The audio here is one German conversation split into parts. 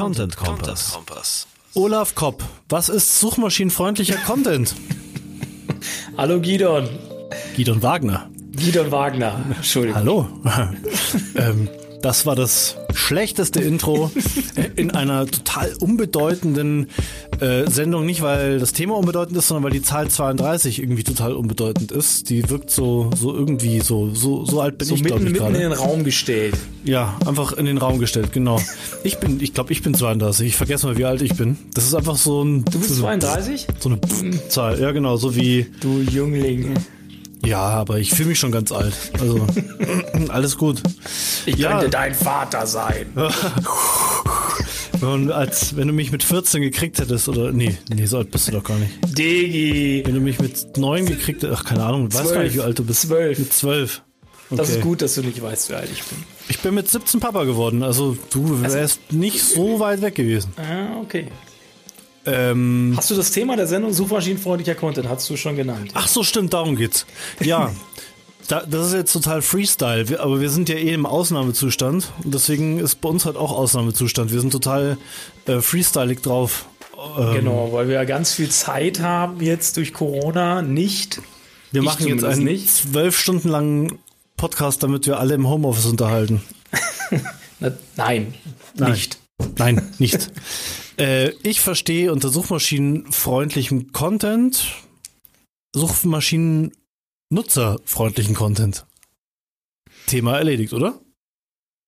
Content Kompass. Olaf Kopp, was ist suchmaschinenfreundlicher Content? Hallo Gidon. Gidon Wagner. Gidon Wagner. Entschuldigung. Hallo. ähm, das war das schlechteste Intro in einer total unbedeutenden äh, Sendung. Nicht, weil das Thema unbedeutend ist, sondern weil die Zahl 32 irgendwie total unbedeutend ist. Die wirkt so, so irgendwie so, so, so alt bin so ich, mitten, glaube ich, mitten in gerade. den Raum gestellt. Ja, einfach in den Raum gestellt, genau. Ich bin, ich glaube, ich bin 32. Ich vergesse mal, wie alt ich bin. Das ist einfach so ein. Du bist so, 32? So eine Zahl, ja genau, so wie. Du Jüngling. Ja, aber ich fühle mich schon ganz alt. Also alles gut. Ich Ja. könnte dein Vater sein. Und als wenn du mich mit 14 gekriegt hättest, oder nee, nee, so alt bist du doch gar nicht. Digi. Wenn du mich mit 9 gekriegt hättest, ach keine Ahnung, ich weiß Zwölf. gar nicht, wie alt du bist. Zwölf. Mit 12. Okay. Das ist gut, dass du nicht weißt, wie alt ich bin. Ich bin mit 17 Papa geworden, also du wärst nicht so weit weg gewesen. Ah, okay. Ähm, Hast du das Thema der Sendung suchmaschinenfreundlicher Content? Hast du schon genannt. ach so, stimmt, darum geht's. Ja. Da, das ist jetzt total Freestyle, wir, aber wir sind ja eh im Ausnahmezustand und deswegen ist bei uns halt auch Ausnahmezustand. Wir sind total äh, freestylig drauf. Ähm, Genau, weil wir ja ganz viel Zeit haben jetzt durch Corona nicht. Wir machen jetzt einen nicht. zwölf Stunden langen Podcast, damit wir alle im Homeoffice unterhalten. Na, nein, Nein. nicht. Nein, nicht. Äh, ich verstehe unter suchmaschinenfreundlichem Content Suchmaschinen-nutzerfreundlichen Content. Thema erledigt, oder?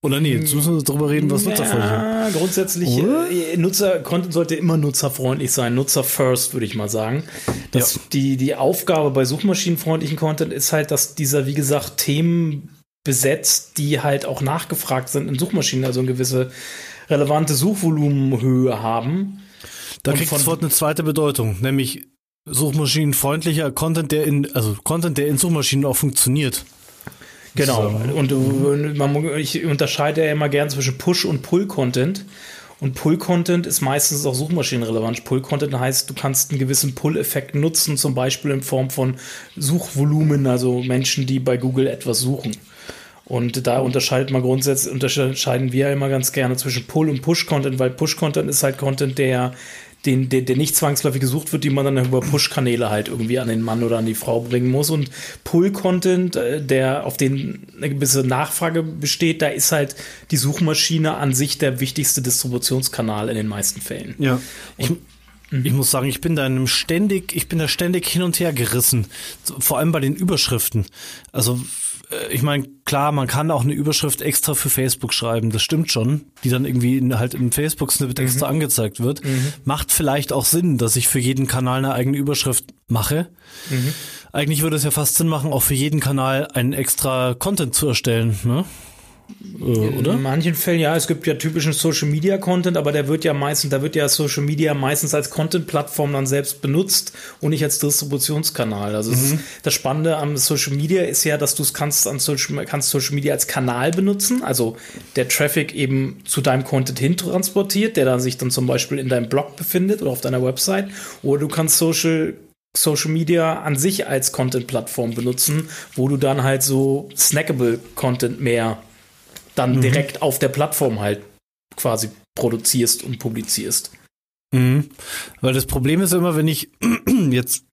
Oder nee, jetzt müssen wir darüber reden, was nutzerfreundlich ist. Ja, grundsätzlich, äh, Nutzer, Content sollte immer nutzerfreundlich sein. Nutzer first, würde ich mal sagen. Das, Ja. die, die Aufgabe bei suchmaschinenfreundlichen Content ist halt, dass dieser, wie gesagt, Themen besetzt, die halt auch nachgefragt sind in Suchmaschinen, also eine gewisse relevante Suchvolumenhöhe haben. Da kriegt das Wort eine zweite Bedeutung, nämlich suchmaschinenfreundlicher Content, der in, also Content, der in Suchmaschinen auch funktioniert. Genau. So. Und äh, man, ich unterscheide ja immer gern zwischen Push- und Pull-Content. Und Pull-Content ist meistens auch suchmaschinenrelevant. Pull-Content heißt, du kannst einen gewissen Pull-Effekt nutzen, zum Beispiel in Form von Suchvolumen, also Menschen, die bei Google etwas suchen. Und da unterscheidet man grundsätzlich, unterscheiden wir ja immer ganz gerne zwischen Pull- und Push-Content, weil Push-Content ist halt Content, der, den, der, der nicht zwangsläufig gesucht wird, die man dann über Push-Kanäle halt irgendwie an den Mann oder an die Frau bringen muss. Und Pull-Content, äh, der auf den eine gewisse Nachfrage besteht, da ist halt die Suchmaschine an sich der wichtigste Distributionskanal in den meisten Fällen. Ja. Ich, ich muss sagen, ich bin da ständig, ich bin da ständig hin und her gerissen. Vor allem bei den Überschriften. Also, ich meine, klar, man kann auch eine Überschrift extra für Facebook schreiben, das stimmt schon, die dann irgendwie in, halt im Facebook-Snippet extra angezeigt wird. Macht vielleicht auch Sinn, dass ich für jeden Kanal eine eigene Überschrift mache. Eigentlich würde es ja fast Sinn machen, auch für jeden Kanal einen extra Content zu erstellen, ne? Äh, oder? In manchen Fällen, ja, es gibt ja typischen Social Media Content, aber der wird ja meistens, da wird ja Social Media meistens als Content-Plattform dann selbst benutzt und nicht als Distributionskanal. Also es ist, das Spannende am Social Media ist ja, dass du es kannst an Social, kannst Social Media als Kanal benutzen, also der Traffic eben zu deinem Content hin transportiert, der dann sich dann zum Beispiel in deinem Blog befindet oder auf deiner Website, oder du kannst Social Social Media an sich als Content-Plattform benutzen, wo du dann halt so snackable Content mehr dann direkt auf der Plattform halt quasi produzierst und publizierst. Mhm. Weil das Problem ist immer, wenn ich jetzt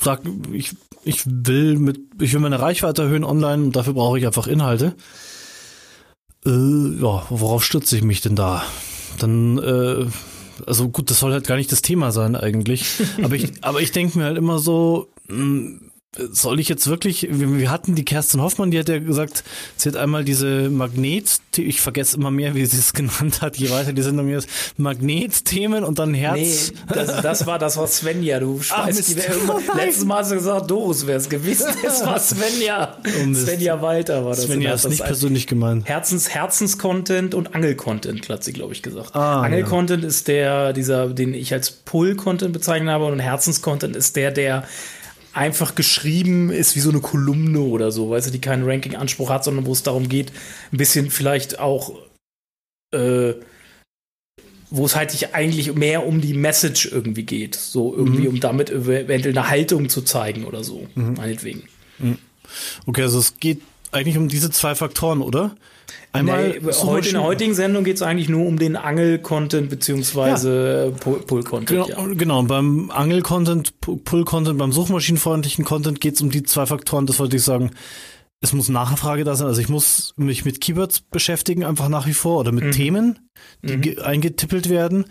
sag, ich, ich will mit, ich will meine Reichweite erhöhen online und dafür brauche ich einfach Inhalte. Äh, ja, worauf stütze ich mich denn da? Dann, äh, also gut, das soll halt gar nicht das Thema sein eigentlich. aber ich, aber ich denke mir halt immer so, mh, soll ich jetzt wirklich, wir, hatten die Kerstin Hoffmann, die hat ja gesagt, sie hat einmal diese Magnet, ich vergesse immer mehr, wie sie es genannt hat, je weiter die Sendung ist, Magnetthemen und dann Herz. das, das war das war Svenja. Du Ah, schmeißt die Nein. letztes Mal hast du gesagt, Doris wäre es gewesen. Es war Svenja. Oh, Mist. Svenja Walter war das. Svenja ist das nicht persönlich gemeint. Herzens, Herzens-Content und Angel-Content, hat sie, glaube ich, gesagt. Ah, Angel-Content ist der, dieser, den ich als Pull-Content bezeichnet habe, und Herzens-Content ist der, der einfach geschrieben ist wie so eine Kolumne oder so, weißt du, die keinen Ranking-Anspruch hat, sondern wo es darum geht, ein bisschen vielleicht auch, äh, wo es halt sich eigentlich mehr um die Message irgendwie geht. So irgendwie, um damit eventuell eine Haltung zu zeigen oder so, meinetwegen. Okay, also es geht eigentlich um diese zwei Faktoren, oder? Einmal nee, heute in der heutigen Sendung geht es eigentlich nur um den Angel-Content beziehungsweise ja. Pull-Content. Genau, ja. genau, beim Angel-Content, Pull-Content, beim suchmaschinenfreundlichen Content geht es um die zwei Faktoren, das wollte ich sagen. Es muss Nachfrage da sein, also ich muss mich mit Keywords beschäftigen, einfach nach wie vor, oder mit mhm. Themen, die mhm. eingetippelt werden.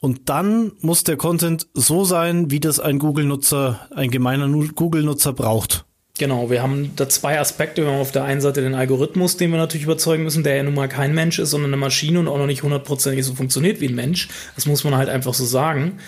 Und dann muss der Content so sein, wie das ein Google-Nutzer, ein gemeiner Google-Nutzer braucht. Genau, wir haben da zwei Aspekte. Wir haben auf der einen Seite den Algorithmus, den wir natürlich überzeugen müssen, der ja nun mal kein Mensch ist, sondern eine Maschine und auch noch nicht hundertprozentig so funktioniert wie ein Mensch. Das muss man halt einfach so sagen.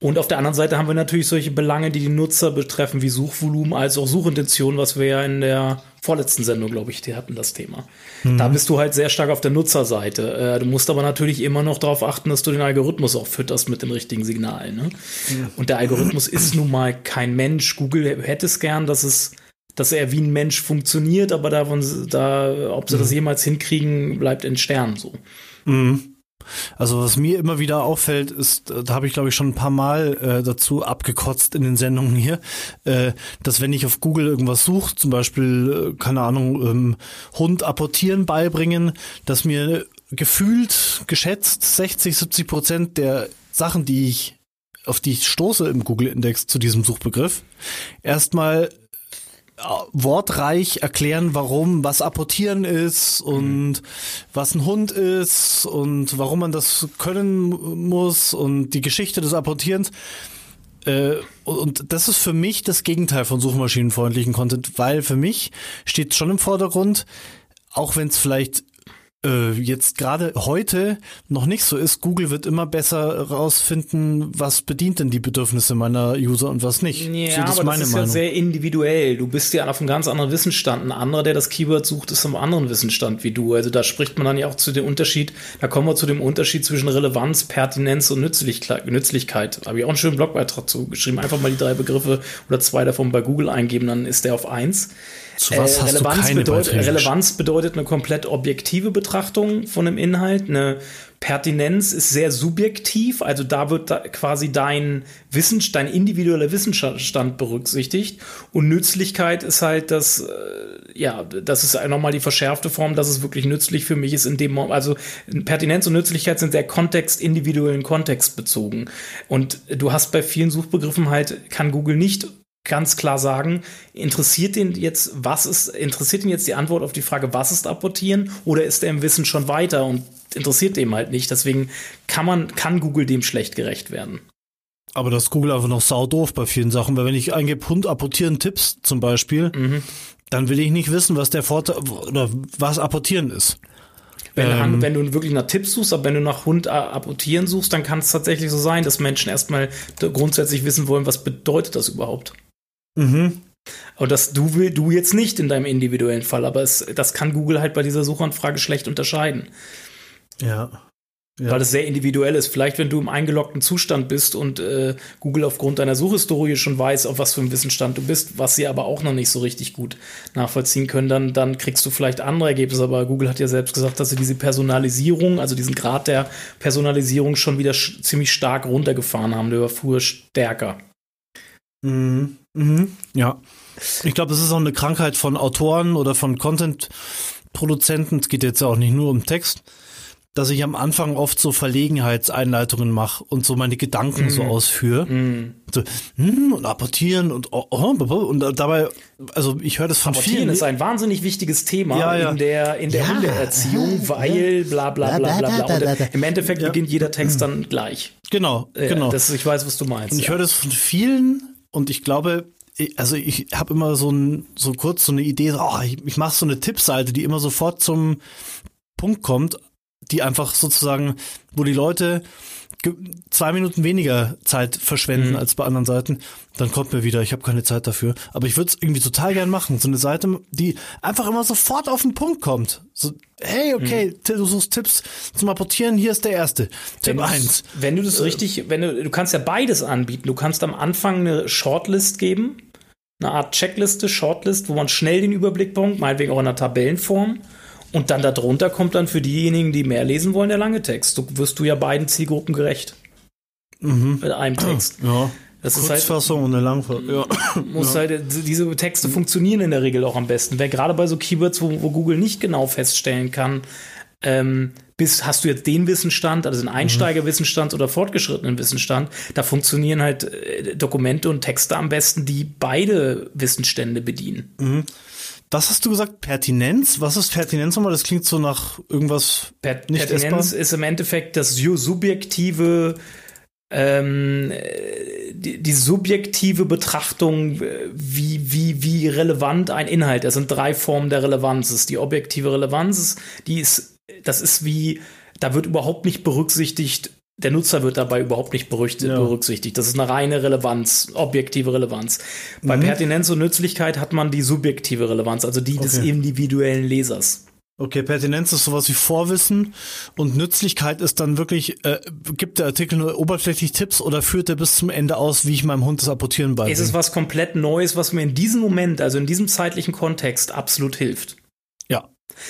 Und auf der anderen Seite haben wir natürlich solche Belange, die die Nutzer betreffen, wie Suchvolumen als auch Suchintention, was wir ja in der vorletzten Sendung, glaube ich, die hatten das Thema. Mhm. Da bist du halt sehr stark auf der Nutzerseite. Äh, du musst aber natürlich immer noch darauf achten, dass du den Algorithmus auch fütterst mit den richtigen Signalen. Ne? Mhm. Und der Algorithmus ist nun mal kein Mensch. Google hätte es gern, dass es dass er wie ein Mensch funktioniert, aber davon, da, ob sie mhm. das jemals hinkriegen, bleibt in Sternen so. Mhm. Also was mir immer wieder auffällt, ist, äh, da habe ich glaube ich schon ein paar Mal äh, dazu abgekotzt in den Sendungen hier, äh, dass wenn ich auf Google irgendwas suche, zum Beispiel, äh, keine Ahnung, ähm, Hund apportieren beibringen, dass mir gefühlt geschätzt 60, 70 Prozent der Sachen, die ich auf die ich stoße im Google-Index zu diesem Suchbegriff, erstmal wortreich erklären, warum was apportieren ist und mhm. was ein Hund ist und warum man das können muss und die Geschichte des Apportierens. Äh, und das ist für mich das Gegenteil von suchmaschinenfreundlichen Content, weil für mich steht schon im Vordergrund, auch wenn es vielleicht äh, jetzt gerade heute noch nicht so ist. Google wird immer besser rausfinden, was bedient denn die Bedürfnisse meiner User und was nicht. Ja, so, das aber das ist Meinung. ja sehr individuell. Du bist ja auf einem ganz anderen Wissensstand. Ein anderer, der das Keyword sucht, ist auf einem anderen Wissensstand wie du. Also da spricht man dann ja auch zu dem Unterschied, da kommen wir zu dem Unterschied zwischen Relevanz, Pertinenz und Nützlichkeit. Nützlichkeit. Habe ich auch einen schönen Blogbeitrag zu geschrieben. Einfach mal die drei Begriffe oder zwei davon bei Google eingeben, dann ist der auf eins. Zu was äh, hast Relevanz, du bedeutet, Relevanz bedeutet eine komplett objektive Betrachtung von einem Inhalt. Eine Pertinenz ist sehr subjektiv, also da wird da quasi dein Wissen, dein individueller Wissensstand berücksichtigt. Und Nützlichkeit ist halt das, äh, ja, das ist nochmal die verschärfte Form, dass es wirklich nützlich für mich ist in dem Moment. Also Pertinenz und Nützlichkeit sind sehr kontext, individuellen Kontext bezogen. Und du hast bei vielen Suchbegriffen halt, kann Google nicht ganz klar sagen, interessiert ihn jetzt, was ist, interessiert ihn jetzt die Antwort auf die Frage, was ist apportieren, oder ist er im Wissen schon weiter und interessiert dem halt nicht. Deswegen kann man, kann Google dem schlecht gerecht werden. Aber das Google einfach noch saudoof bei vielen Sachen, weil wenn ich eingebe Hund apportieren Tipps zum Beispiel, mhm. dann will ich nicht wissen, was der Vorteil oder was apportieren ist. Wenn, ähm, wenn, du wirklich nach Tipps suchst, aber wenn du nach Hund apportieren suchst, dann kann es tatsächlich so sein, dass Menschen erstmal grundsätzlich wissen wollen, was bedeutet das überhaupt. Mhm. Und das du will du jetzt nicht in deinem individuellen Fall, aber es, das kann Google halt bei dieser Suchanfrage schlecht unterscheiden. Ja. ja. Weil es sehr individuell ist. Vielleicht, wenn du im eingeloggten Zustand bist und äh, Google aufgrund deiner Suchhistorie schon weiß, auf was für einem Wissensstand du bist, was sie aber auch noch nicht so richtig gut nachvollziehen können, dann, dann kriegst du vielleicht andere Ergebnisse. Aber Google hat ja selbst gesagt, dass sie diese Personalisierung, also diesen Grad der Personalisierung schon wieder ziemlich stark runtergefahren haben. Der war früher stärker. Mhm. Mhm. Ja. Ich glaube, es ist auch eine Krankheit von Autoren oder von Content-Produzenten. Es geht jetzt ja auch nicht nur um Text, dass ich am Anfang oft so Verlegenheitseinleitungen mache und so meine Gedanken mm. so mhm. ausführe. Mm. So, hm, und apportieren und oh, oh, und dabei, also ich höre das von apportieren vielen. ist ein wahnsinnig wichtiges Thema ja, ja. in der, in der ja. Hundeerziehung, weil bla bla bla bla bla. bla. Im Endeffekt beginnt jeder Text dann gleich. Genau, genau. Das, ich weiß, was du meinst. Und ich höre das von vielen und ich glaube, also ich habe immer so ein so kurz so eine Idee, oh, ich, ich mache so eine Tippseite, die immer sofort zum Punkt kommt, die einfach sozusagen, wo die Leute zwei Minuten weniger Zeit verschwenden mhm. als bei anderen Seiten, dann kommt mir wieder, ich habe keine Zeit dafür. Aber ich würde es irgendwie total gern machen. So eine Seite, die einfach immer sofort auf den Punkt kommt. So, hey, okay, mhm. du suchst Tipps zum Apportieren, hier ist der erste. Tipp 1. Wenn du das äh, richtig, wenn du, du kannst ja beides anbieten. Du kannst am Anfang eine Shortlist geben, eine Art Checkliste, Shortlist, wo man schnell den Überblick bekommt, meinetwegen auch in einer Tabellenform. Und dann darunter kommt dann für diejenigen, die mehr lesen wollen, der lange Text. So wirst du ja beiden Zielgruppen gerecht. Mhm. Mit einem Text. Ja. Das Kurzfassung halt, und eine Langfassung. Ja. Muss ja. halt, diese Texte funktionieren in der Regel auch am besten. Wer gerade bei so Keywords, wo, wo Google nicht genau feststellen kann, ähm, bis hast du jetzt den Wissensstand, also den mhm. Einsteigerwissensstand oder fortgeschrittenen Wissensstand, da funktionieren halt äh, Dokumente und Texte am besten, die beide Wissensstände bedienen. Mhm. Was hast du gesagt? Pertinenz? Was ist Pertinenz nochmal? Das klingt so nach irgendwas per nicht Pertinenz essbar. ist im Endeffekt das subjektive ähm, die, die subjektive Betrachtung, wie, wie, wie relevant ein Inhalt. Das sind drei Formen der Relevanz. Das ist die objektive Relevanz, die ist, das ist wie, da wird überhaupt nicht berücksichtigt, der Nutzer wird dabei überhaupt nicht berücksichtigt. Das ist eine reine Relevanz, objektive Relevanz. Bei mhm. Pertinenz und Nützlichkeit hat man die subjektive Relevanz, also die okay. des individuellen Lesers. Okay, Pertinenz ist sowas wie Vorwissen und Nützlichkeit ist dann wirklich, äh, gibt der Artikel nur oberflächlich Tipps oder führt er bis zum Ende aus, wie ich meinem Hund das Apportieren beibringe? Es ist was komplett Neues, was mir in diesem Moment, also in diesem zeitlichen Kontext absolut hilft.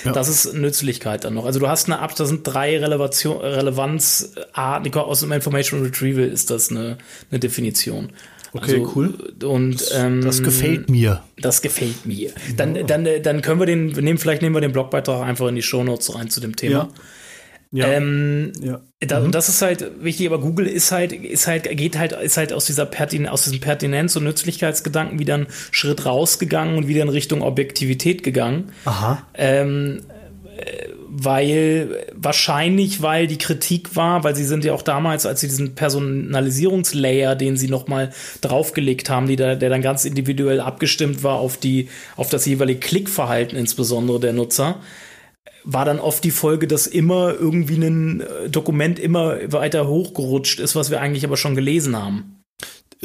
Ja. Das ist Nützlichkeit dann noch. Also du hast eine Ab, da sind drei Relevation, Relevanzarten, aus dem Information Retrieval ist das eine, eine Definition. Okay, also, cool. Und ähm, das gefällt mir. Das gefällt mir. Dann, ja. dann, dann können wir den, nehmen, vielleicht nehmen wir den Blogbeitrag einfach in die Shownotes rein zu dem Thema. Ja. Ja. Ähm, ja. Da, mhm. Und das ist halt wichtig, aber Google ist halt, ist halt, geht halt, ist halt aus dieser Pertin aus diesem Pertinenz- und Nützlichkeitsgedanken wieder einen Schritt rausgegangen und wieder in Richtung Objektivität gegangen. Aha. Ähm, weil wahrscheinlich, weil die Kritik war, weil sie sind ja auch damals, als sie diesen Personalisierungslayer, den sie nochmal draufgelegt haben, die da, der dann ganz individuell abgestimmt war auf die, auf das jeweilige Klickverhalten insbesondere der Nutzer, war dann oft die Folge, dass immer irgendwie ein äh, Dokument immer weiter hochgerutscht ist, was wir eigentlich aber schon gelesen haben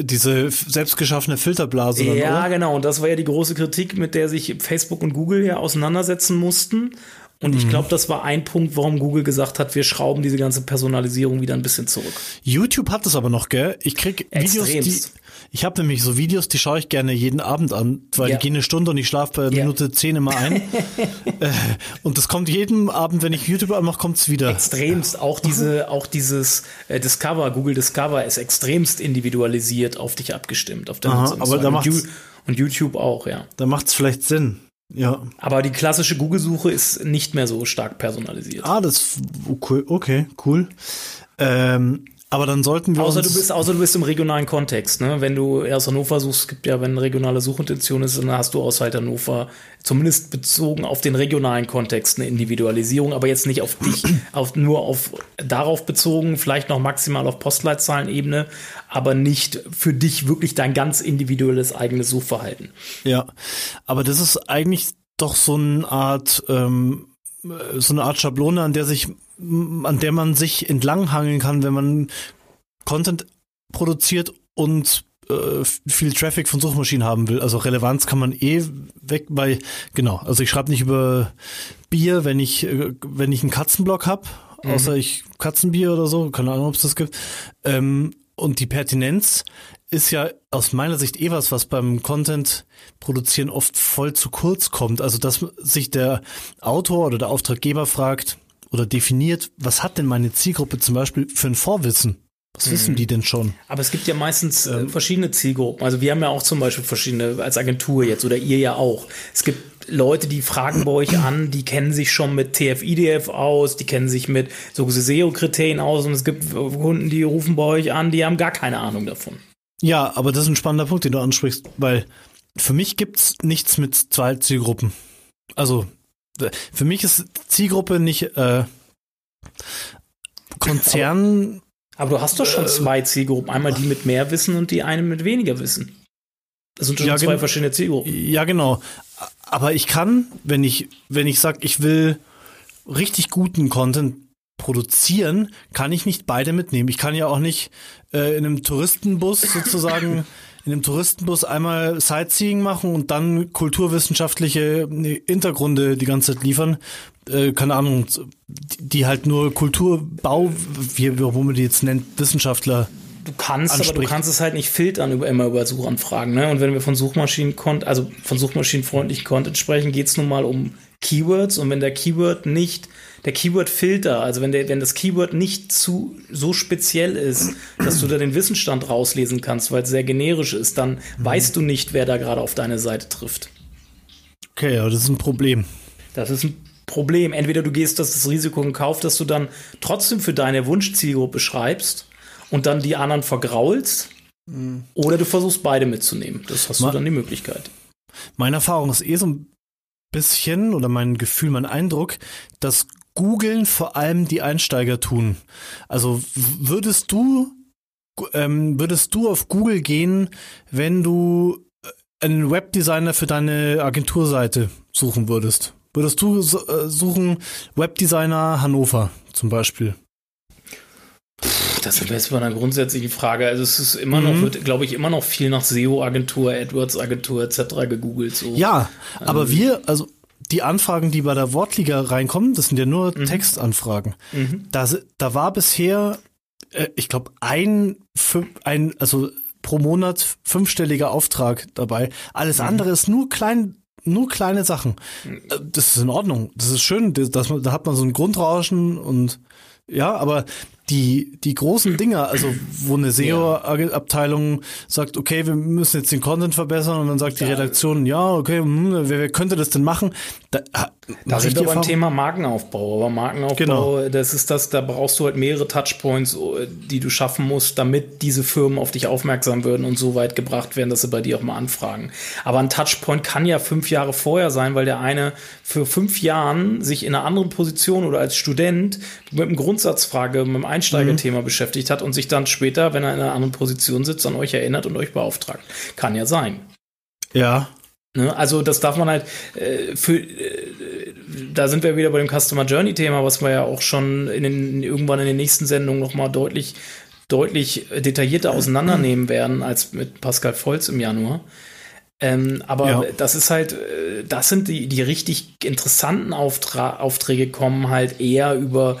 diese selbstgeschaffene Filterblase. Dann, ja, oder? genau. Und das war ja die große Kritik, mit der sich Facebook und Google ja auseinandersetzen mussten. Und ich mhm. glaube, das war ein Punkt, warum Google gesagt hat, wir schrauben diese ganze Personalisierung wieder ein bisschen zurück. YouTube hat es aber noch, gell? Ich krieg Videos, die, ich habe nämlich so Videos, die schaue ich gerne jeden Abend an, weil ja. die gehen eine Stunde und ich schlafe bei ja. Minute zehn immer ein. äh, und das kommt jeden Abend, wenn ich YouTube anmache, kommt's wieder. Extremst. Auch diese, auch dieses äh, Discover, Google Discover ist extremst individualisiert auf dich abgestimmt, auf Aha, aber da macht's, und YouTube auch, ja. Da macht's vielleicht Sinn. Ja. Aber die klassische Google-Suche ist nicht mehr so stark personalisiert. Ah, das okay, okay cool. Ähm, aber dann sollten wir außer du bist außer du bist im regionalen Kontext, ne? Wenn du aus Hannover suchst, es gibt ja, wenn eine regionale Suchintention ist, dann hast du aus halt Hannover zumindest bezogen auf den regionalen Kontext eine Individualisierung, aber jetzt nicht auf dich, auf nur auf darauf bezogen, vielleicht noch maximal auf Postleitzahlenebene, aber nicht für dich wirklich dein ganz individuelles eigenes Suchverhalten. Ja, aber das ist eigentlich doch so eine Art ähm, so eine Art Schablone, an der sich an der man sich entlanghangeln kann, wenn man Content produziert und äh, viel Traffic von Suchmaschinen haben will. Also Relevanz kann man eh weg bei, genau, also ich schreibe nicht über Bier, wenn ich, äh, wenn ich einen Katzenblock habe, mhm. außer ich Katzenbier oder so, keine Ahnung, ob es das gibt. Ähm, und die Pertinenz ist ja aus meiner Sicht eh was, was beim Content produzieren oft voll zu kurz kommt. Also dass sich der Autor oder der Auftraggeber fragt, oder definiert, was hat denn meine Zielgruppe zum Beispiel für ein Vorwissen? Was mhm. wissen die denn schon? Aber es gibt ja meistens äh, ähm, verschiedene Zielgruppen. Also wir haben ja auch zum Beispiel verschiedene als Agentur jetzt oder ihr ja auch. Es gibt Leute, die fragen bei euch an, die kennen sich schon mit TF-IDF aus, die kennen sich mit so SEO-Kriterien aus und es gibt Kunden, die rufen bei euch an, die haben gar keine Ahnung davon. Ja, aber das ist ein spannender Punkt, den du ansprichst, weil für mich gibt's nichts mit zwei Zielgruppen. Also für mich ist Zielgruppe nicht äh, Konzern. Aber, aber, du hast doch schon äh, zwei Zielgruppen. Einmal die mit mehr Wissen und die eine mit weniger Wissen. Das sind schon ja, zwei verschiedene Zielgruppen. Ja, genau. Aber ich kann, wenn ich, wenn ich sage, ich will richtig guten Content produzieren, kann ich nicht beide mitnehmen. Ich kann ja auch nicht äh, in einem Touristenbus sozusagen in dem Touristenbus einmal Sightseeing machen und dann kulturwissenschaftliche Hintergründe die ganze Zeit liefern. Äh, keine Ahnung, die halt nur Kulturbau, wie, wo man die jetzt nennt, Wissenschaftler du kannst, anspricht. aber du kannst es halt nicht filtern über immer über Suchanfragen. Ne? Und wenn wir von Suchmaschinen also von suchmaschinenfreundlichen Content sprechen, geht es nun mal um Keywords. Und wenn der Keyword nicht der Keyword-Filter, also wenn, der, wenn das Keyword nicht zu so speziell ist, dass du da den Wissensstand rauslesen kannst, weil es sehr generisch ist, dann mhm. weißt du nicht, wer da gerade auf deine Seite trifft. Okay, aber das ist ein Problem. Das ist ein Problem. Entweder du gehst das, das Risiko in Kauf, dass du dann trotzdem für deine Wunschzielgruppe schreibst und dann die anderen vergraulst, mhm. oder du versuchst beide mitzunehmen. Das hast Ma du dann die Möglichkeit. Meine Erfahrung ist eh so ein bisschen, oder mein Gefühl, mein Eindruck, dass googeln vor allem die Einsteiger tun. Also würdest du, ähm, würdest du auf Google gehen, wenn du äh, einen Webdesigner für deine Agenturseite suchen würdest? Würdest du äh, suchen Webdesigner Hannover zum Beispiel? Das sind wir jetzt bei einer grundsätzlichen Frage. Also es ist immer noch, mhm. wird, glaube ich, immer noch viel nach SEO-Agentur, AdWords-Agentur etc. gegoogelt. So. Ja, aber ähm. wir, also die Anfragen, die bei der Wortliga reinkommen, das sind ja nur mhm. Textanfragen. Mhm. Da, da war bisher, äh, ich glaube, ein, ein, also pro Monat fünfstelliger Auftrag dabei. Alles mhm. andere ist nur klein, nur kleine Sachen. Mhm. Äh, das ist in Ordnung. Das ist schön. Das, man, da hat man so ein Grundrauschen und ja, aber die, die großen Dinger, also wo eine SEO-Abteilung sagt, okay, wir müssen jetzt den Content verbessern und dann sagt die Redaktion, ja, okay, hm, wer, wer könnte das denn machen? Da, da sind wir beim Thema Markenaufbau. Aber Markenaufbau, genau. das ist das, da brauchst du halt mehrere Touchpoints, die du schaffen musst, damit diese Firmen auf dich aufmerksam werden und so weit gebracht werden, dass sie bei dir auch mal anfragen. Aber ein Touchpoint kann ja fünf Jahre vorher sein, weil der eine für fünf Jahren sich in einer anderen Position oder als Student mit einem Grundsatzfrage, mit einem Einsteigerthema mhm. beschäftigt hat und sich dann später, wenn er in einer anderen Position sitzt, an euch erinnert und euch beauftragt. Kann ja sein. Ja. Ne? Also das darf man halt äh, für äh, da sind wir wieder bei dem Customer Journey Thema, was wir ja auch schon in den, irgendwann in den nächsten Sendungen nochmal deutlich deutlich detaillierter auseinandernehmen werden als mit Pascal Volz im Januar. Ähm, aber ja. das ist halt, äh, das sind die, die richtig interessanten Auftra Aufträge kommen halt eher über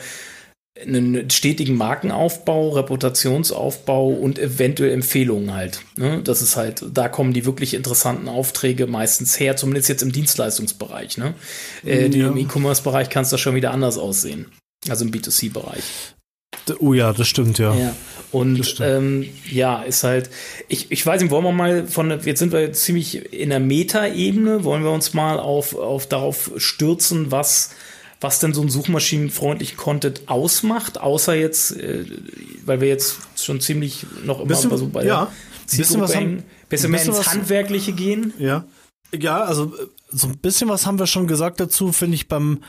einen stetigen Markenaufbau, Reputationsaufbau und eventuell Empfehlungen halt. Ne? Das ist halt, da kommen die wirklich interessanten Aufträge meistens her, zumindest jetzt im Dienstleistungsbereich. Ne? Äh, ja. Im E-Commerce-Bereich kann es da schon wieder anders aussehen. Also im B2C-Bereich. Oh ja, das stimmt, ja. ja. Und ähm, ja, ist halt, ich, ich weiß nicht, wollen wir mal von, jetzt sind wir ziemlich in der Meta-Ebene, wollen wir uns mal auf, auf darauf stürzen, was was denn so ein suchmaschinenfreundlichen Content ausmacht, außer jetzt, äh, weil wir jetzt schon ziemlich noch immer bisschen, so bei ja, der bisschen, was haben, bisschen mehr ins Handwerkliche gehen. Ja. Ja, also so ein bisschen was haben wir schon gesagt dazu, finde ich beim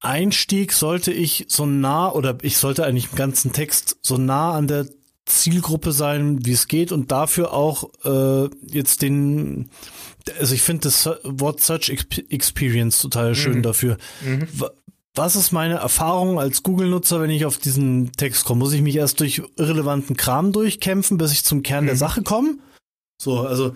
Einstieg sollte ich so nah oder ich sollte eigentlich im ganzen Text so nah an der Zielgruppe sein, wie es geht und dafür auch äh, jetzt den also ich finde das Wort Search Experience total schön mhm. dafür. Mhm. Was ist meine Erfahrung als Google-Nutzer, wenn ich auf diesen Text komme? Muss ich mich erst durch irrelevanten Kram durchkämpfen, bis ich zum Kern mhm. der Sache komme? So, also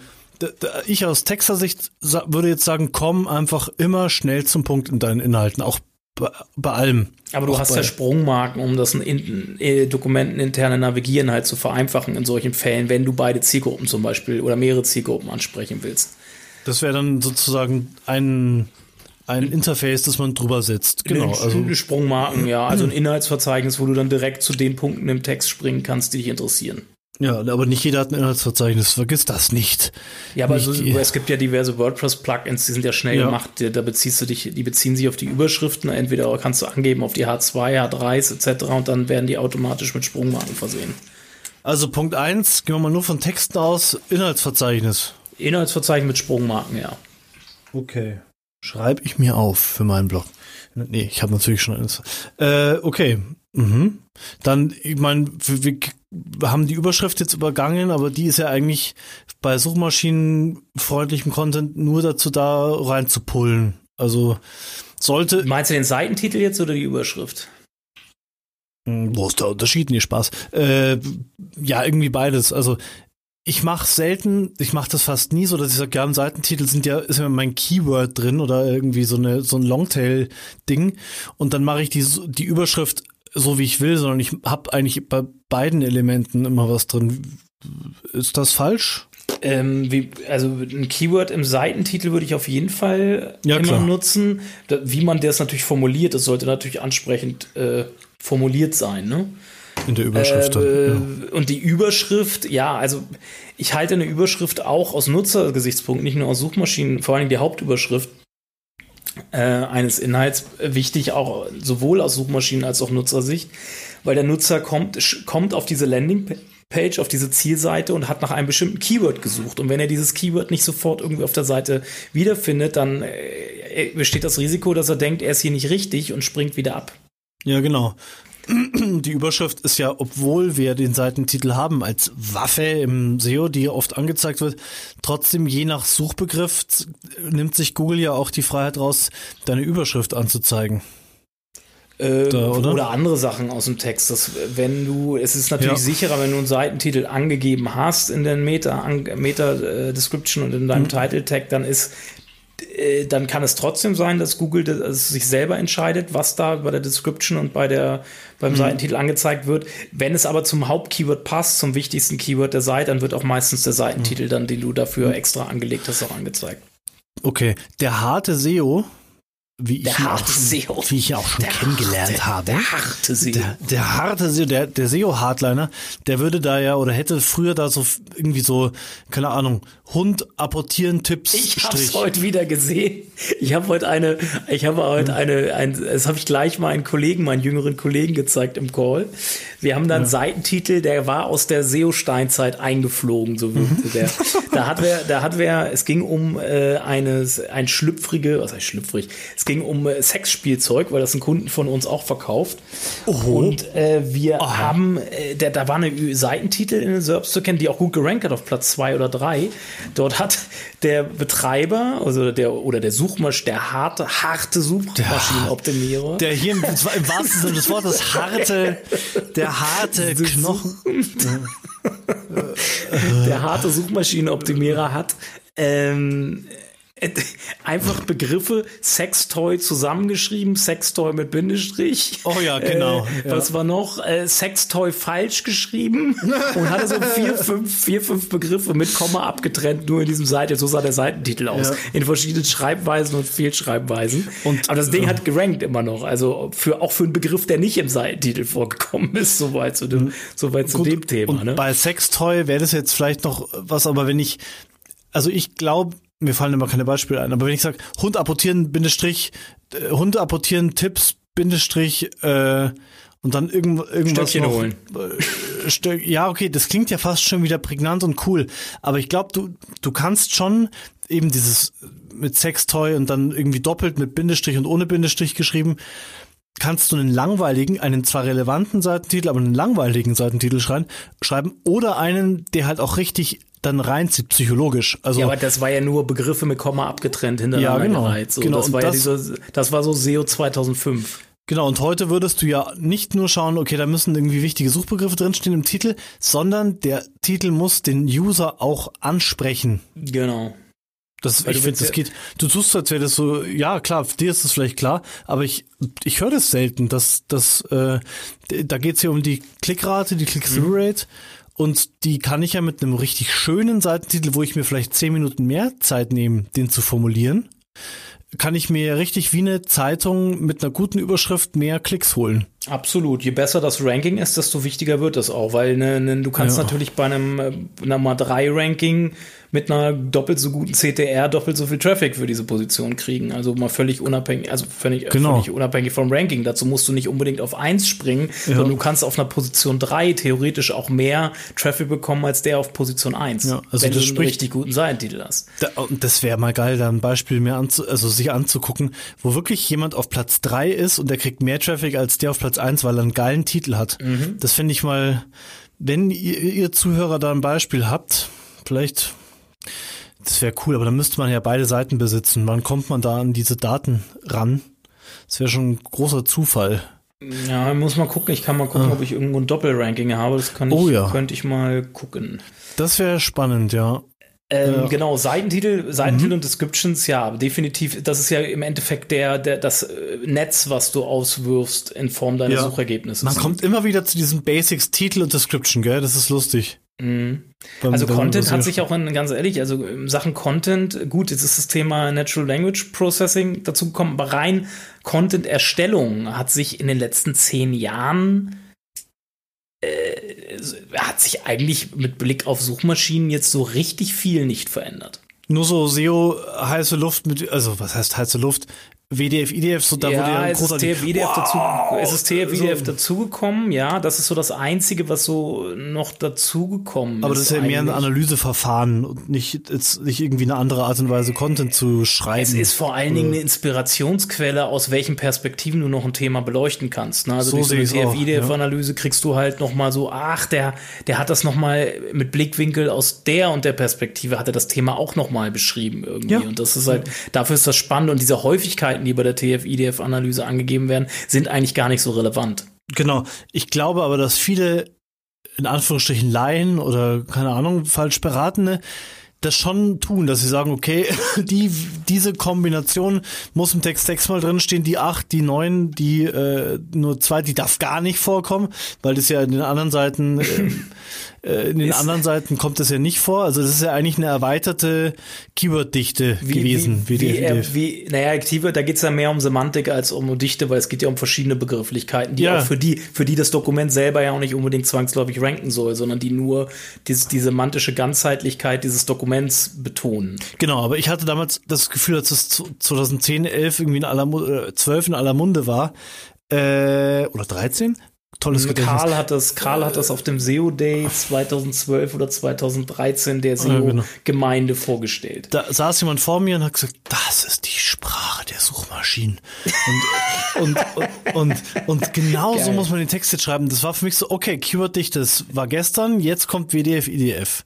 ich aus Texter-Sicht würde jetzt sagen, komm einfach immer schnell zum Punkt in deinen Inhalten, auch bei, bei allem. Aber du hast ja Sprungmarken, um das in, in, in dokumenteninterne Navigieren halt zu vereinfachen in solchen Fällen, wenn du beide Zielgruppen zum Beispiel oder mehrere Zielgruppen ansprechen willst. Das wäre dann sozusagen ein, ein Interface, das man drüber setzt. Genau. Also Sprungmarken, ja. Also ein Inhaltsverzeichnis, wo du dann direkt zu den Punkten im Text springen kannst, die dich interessieren. Ja, aber nicht jeder hat ein Inhaltsverzeichnis, vergiss das nicht. Ja, aber so, es gibt ja diverse WordPress-Plugins, die sind ja schnell ja. gemacht, da beziehst du dich, die beziehen sich auf die Überschriften, entweder kannst du angeben auf die H2, H3s etc. und dann werden die automatisch mit Sprungmarken versehen. Also Punkt 1, gehen wir mal nur von Texten aus, Inhaltsverzeichnis. Inhaltsverzeichnis mit Sprungmarken, ja. Okay. Schreibe ich mir auf für meinen Blog. Nee, ich habe natürlich schon eines. Äh, okay. Mhm. Dann, ich meine, wir, wir haben die Überschrift jetzt übergangen, aber die ist ja eigentlich bei suchmaschinenfreundlichem Content nur dazu da, rein zu pullen. Also sollte. Meinst du den Seitentitel jetzt oder die Überschrift? Hm, wo ist der Unterschied? Nee, Spaß. Äh, ja, irgendwie beides. Also ich mache selten, ich mache das fast nie so, dass ich sage, ja, im Seitentitel sind ja, ist ja mein Keyword drin oder irgendwie so eine so ein Longtail-Ding und dann mache ich die, die Überschrift so, wie ich will, sondern ich habe eigentlich bei beiden Elementen immer was drin. Ist das falsch? Ähm, wie, also ein Keyword im Seitentitel würde ich auf jeden Fall Ja, immer klar. nutzen. Wie man das natürlich formuliert, das sollte natürlich ansprechend äh, formuliert sein. Ne? In der Überschrift. Äh, ja. Und die Überschrift, ja, also ich halte eine Überschrift auch aus Nutzergesichtspunkt, nicht nur aus Suchmaschinen, vor allem die Hauptüberschrift äh, eines Inhalts wichtig, auch sowohl aus Suchmaschinen als auch Nutzersicht, weil der Nutzer kommt, kommt auf diese Landingpage, auf diese Zielseite und hat nach einem bestimmten Keyword gesucht. Und wenn er dieses Keyword nicht sofort irgendwie auf der Seite wiederfindet, dann äh, besteht das Risiko, dass er denkt, er ist hier nicht richtig und springt wieder ab. Ja, genau. Die Überschrift ist ja, obwohl wir den Seitentitel haben als Waffe im SEO, die oft angezeigt wird, trotzdem je nach Suchbegriff nimmt sich Google ja auch die Freiheit raus, deine Überschrift anzuzeigen. Äh, Da, oder? oder? andere Sachen aus dem Text. Das, wenn du, es ist natürlich Ja. sicherer, wenn du einen Seitentitel angegeben hast in den Meta, Meta äh, Description und in deinem Mhm. Title Tag, dann ist äh, dann kann es trotzdem sein, dass Google das, also sich selber entscheidet, was da bei der Description und bei der, Mhm. beim Seitentitel angezeigt wird. Wenn es aber zum Hauptkeyword passt, zum wichtigsten Keyword der Seite, dann wird auch meistens der Mhm. Seitentitel dann, den du dafür extra angelegt hast, auch angezeigt. Okay, der harte SEO, wie ich, Der ihn, harte auch schon, SEO. wie ich ihn auch schon kennengelernt harte, habe. Der harte SEO. Der, der harte SEO, der, der SEO-Hardliner, der würde da ja oder hätte früher da so irgendwie so, keine Ahnung, Hund apportieren Tipps Ich habe es heute wieder gesehen. Ich habe heute eine, ich habe heute eine, ein, das habe ich gleich mal einen Kollegen, meinen jüngeren Kollegen gezeigt im Call. Wir haben dann einen Seitentitel, der war aus der SEO-Steinzeit eingeflogen, so wirkte der. Da hat wer, da hat wer, es ging um äh, eines, ein schlüpfrige, was heißt schlüpfrig? Es ging um äh, Sexspielzeug, weil das ein Kunden von uns auch verkauft. Und äh, wir haben, äh, der, da war eine Seitentitel in den SERPs zu kennen, die auch gut gerankt hat auf Platz zwei oder drei. Dort hat der Betreiber, also der oder der Suchmasch, der harte, harte Suchmaschinenoptimierer. Der hier im, im wahrsten Sinne des Wortes harte, der harte Knochen. der harte Suchmaschinenoptimierer hat ähm, äh, einfach Begriffe Sextoy zusammengeschrieben, Sextoy mit Bindestrich. Oh ja, genau, Äh, ja. Was war noch? Äh, Sextoy falsch geschrieben und hatte so vier, fünf, vier, fünf Begriffe mit Komma abgetrennt, nur in diesem Seite. So sah der Seitentitel aus. Ja. In verschiedenen Schreibweisen und Fehlschreibweisen. Und- Aber das Ding hat gerankt immer noch. Also für, auch für einen Begriff, der nicht im Seitentitel vorgekommen ist, soweit zu dem, soweit zu Gut, dem Thema. Und Ne? bei Sextoy wäre das jetzt vielleicht noch was, aber wenn ich, also ich glaube, mir fallen immer keine Beispiele ein, aber wenn ich sage, Hund apportieren, Bindestrich, äh, Hund apportieren, Tipps, Bindestrich, äh, und dann irgend, irgendwas Stöckchen noch. holen. Äh, Stö ja, okay, das klingt ja fast schon wieder prägnant und cool, aber ich glaube, du, du kannst schon eben dieses mit Sextoy und dann irgendwie doppelt mit Bindestrich und ohne Bindestrich geschrieben, kannst du einen langweiligen, einen zwar relevanten Seitentitel, aber einen langweiligen Seitentitel schreiben, schreiben oder einen, der halt auch richtig dann reinzieht, psychologisch. Also Ja, aber das war ja nur Begriffe mit Komma abgetrennt hintereinander Ja, genau. gereiht. So, Genau, das war ja das- diese, das war so SEO 2005. genau, und heute würdest du ja nicht nur schauen, okay, da müssen irgendwie wichtige Suchbegriffe drinstehen im Titel, sondern der Titel muss den User auch ansprechen. Genau. Das, Weil ich du finde, das geht, du tust, als wäre das so, ja klar, dir ist das vielleicht klar, aber ich, ich höre das selten, dass, dass äh, da geht's hier um die Klickrate, die Click-Through-Rate und die kann ich ja mit einem richtig schönen Seitentitel, wo ich mir vielleicht zehn Minuten mehr Zeit nehme, den zu formulieren, kann ich mir richtig wie eine Zeitung mit einer guten Überschrift mehr Klicks holen. Absolut. Je besser das Ranking ist, desto wichtiger wird es auch, weil ne, ne, du kannst Ja. natürlich bei einem äh, Nummer 3 Ranking mit einer doppelt so guten CTR doppelt so viel Traffic für diese Position kriegen. Also mal völlig unabhängig, also völlig, Genau. völlig unabhängig vom Ranking. Dazu musst du nicht unbedingt auf 1 springen, sondern du kannst auf einer Position 3 theoretisch auch mehr Traffic bekommen als der auf Position 1. Ja, also wenn das du spricht- richtig guten Seitentitel hast. Da, und das wäre mal geil, da ein Beispiel mehr anzu, also sich anzugucken, wo wirklich jemand auf Platz drei ist und der kriegt mehr Traffic als der auf Platz eins, weil er einen geilen Titel hat. Das finde ich mal, wenn ihr, ihr Zuhörer da ein Beispiel habt, vielleicht, das wäre cool, aber dann müsste man ja beide Seiten besitzen. Wann kommt man da an diese Daten ran? Das wäre schon ein großer Zufall. Ja, muss mal gucken. Ich kann mal gucken, ob ich irgendwo ein Doppelranking habe. Das kann ich, Ah. Oh ja. könnte ich mal gucken. Das wäre spannend, ja. Ähm, Ja. Mhm. Genau, Seitentitel, Seitentitel und Descriptions, ja, definitiv. Das ist ja im Endeffekt der, der, das äh, Netz, was du auswirfst in Form deines Ja. Suchergebnisses. Man kommt immer wieder zu diesem Basics Titel und Description, gell? Das ist lustig. Mhm. Also Content hat sich auch in, ganz ehrlich, also in Sachen Content, gut, jetzt ist das Thema Natural Language Processing dazu gekommen, aber rein Content-Erstellung hat sich in den letzten zehn Jahren äh, hat sich eigentlich mit Blick auf Suchmaschinen jetzt so richtig viel nicht verändert. Nur so SEO heiße Luft mit, also was heißt heiße Luft? WDF, IDF, so da ja, wurde ja es ist TF, IDF wow, dazu, es ist TF, IDF so. dazugekommen, ja, das ist so das Einzige, was so noch dazugekommen ist. Aber das ist ja eigentlich. mehr ein Analyseverfahren und nicht, jetzt nicht irgendwie eine andere Art und Weise Content zu schreiben. Es ist vor allen Dingen eine Inspirationsquelle, aus welchen Perspektiven du noch ein Thema beleuchten kannst. Ne? Also so durch so eine TF, IDF-Analyse ja. kriegst du halt noch mal so, ach, der, der hat das noch mal mit Blickwinkel aus der und der Perspektive hat er das Thema auch noch mal beschrieben irgendwie. Ja. Und das ist halt, dafür ist das spannend und diese Häufigkeit Daten, die bei der TF-IDF-Analyse angegeben werden, sind eigentlich gar nicht so relevant. Genau. Ich glaube aber, dass viele in Anführungsstrichen Laien oder keine Ahnung, falsch beratene das schon tun, dass sie sagen, okay, die, diese Kombination muss im Text sechsmal drinstehen, die acht, die neun, die äh, nur zwei, die darf gar nicht vorkommen, weil das ja in den anderen Seiten äh, äh, in den ist, anderen Seiten kommt das ja nicht vor. Also das ist ja eigentlich eine erweiterte Keyword-Dichte gewesen. Wie, wie, wie, wie, naja, Keyword, da geht es ja mehr um Semantik als um Dichte, weil es geht ja um verschiedene Begrifflichkeiten, die ja. auch für die, für die das Dokument selber ja auch nicht unbedingt zwangsläufig ranken soll, sondern die nur dieses, die semantische Ganzheitlichkeit dieses Dokuments betonen. Genau, aber ich hatte damals das Gefühl, dass es 2010, 11 irgendwie in aller, 12 in aller Munde war, äh, oder 13, tolles Gedächtnis. Karl hat das, Karl hat das auf dem SEO Day 2012 oder 2013 der SEO-Gemeinde genau. vorgestellt. Da saß jemand vor mir und hat gesagt, das ist die Sprache der Suchmaschinen. Und, und, und, und, genau so muss man den Text jetzt schreiben. Das war für mich so, okay, Keyword-Dicht, das war gestern, jetzt kommt WDF, IDF.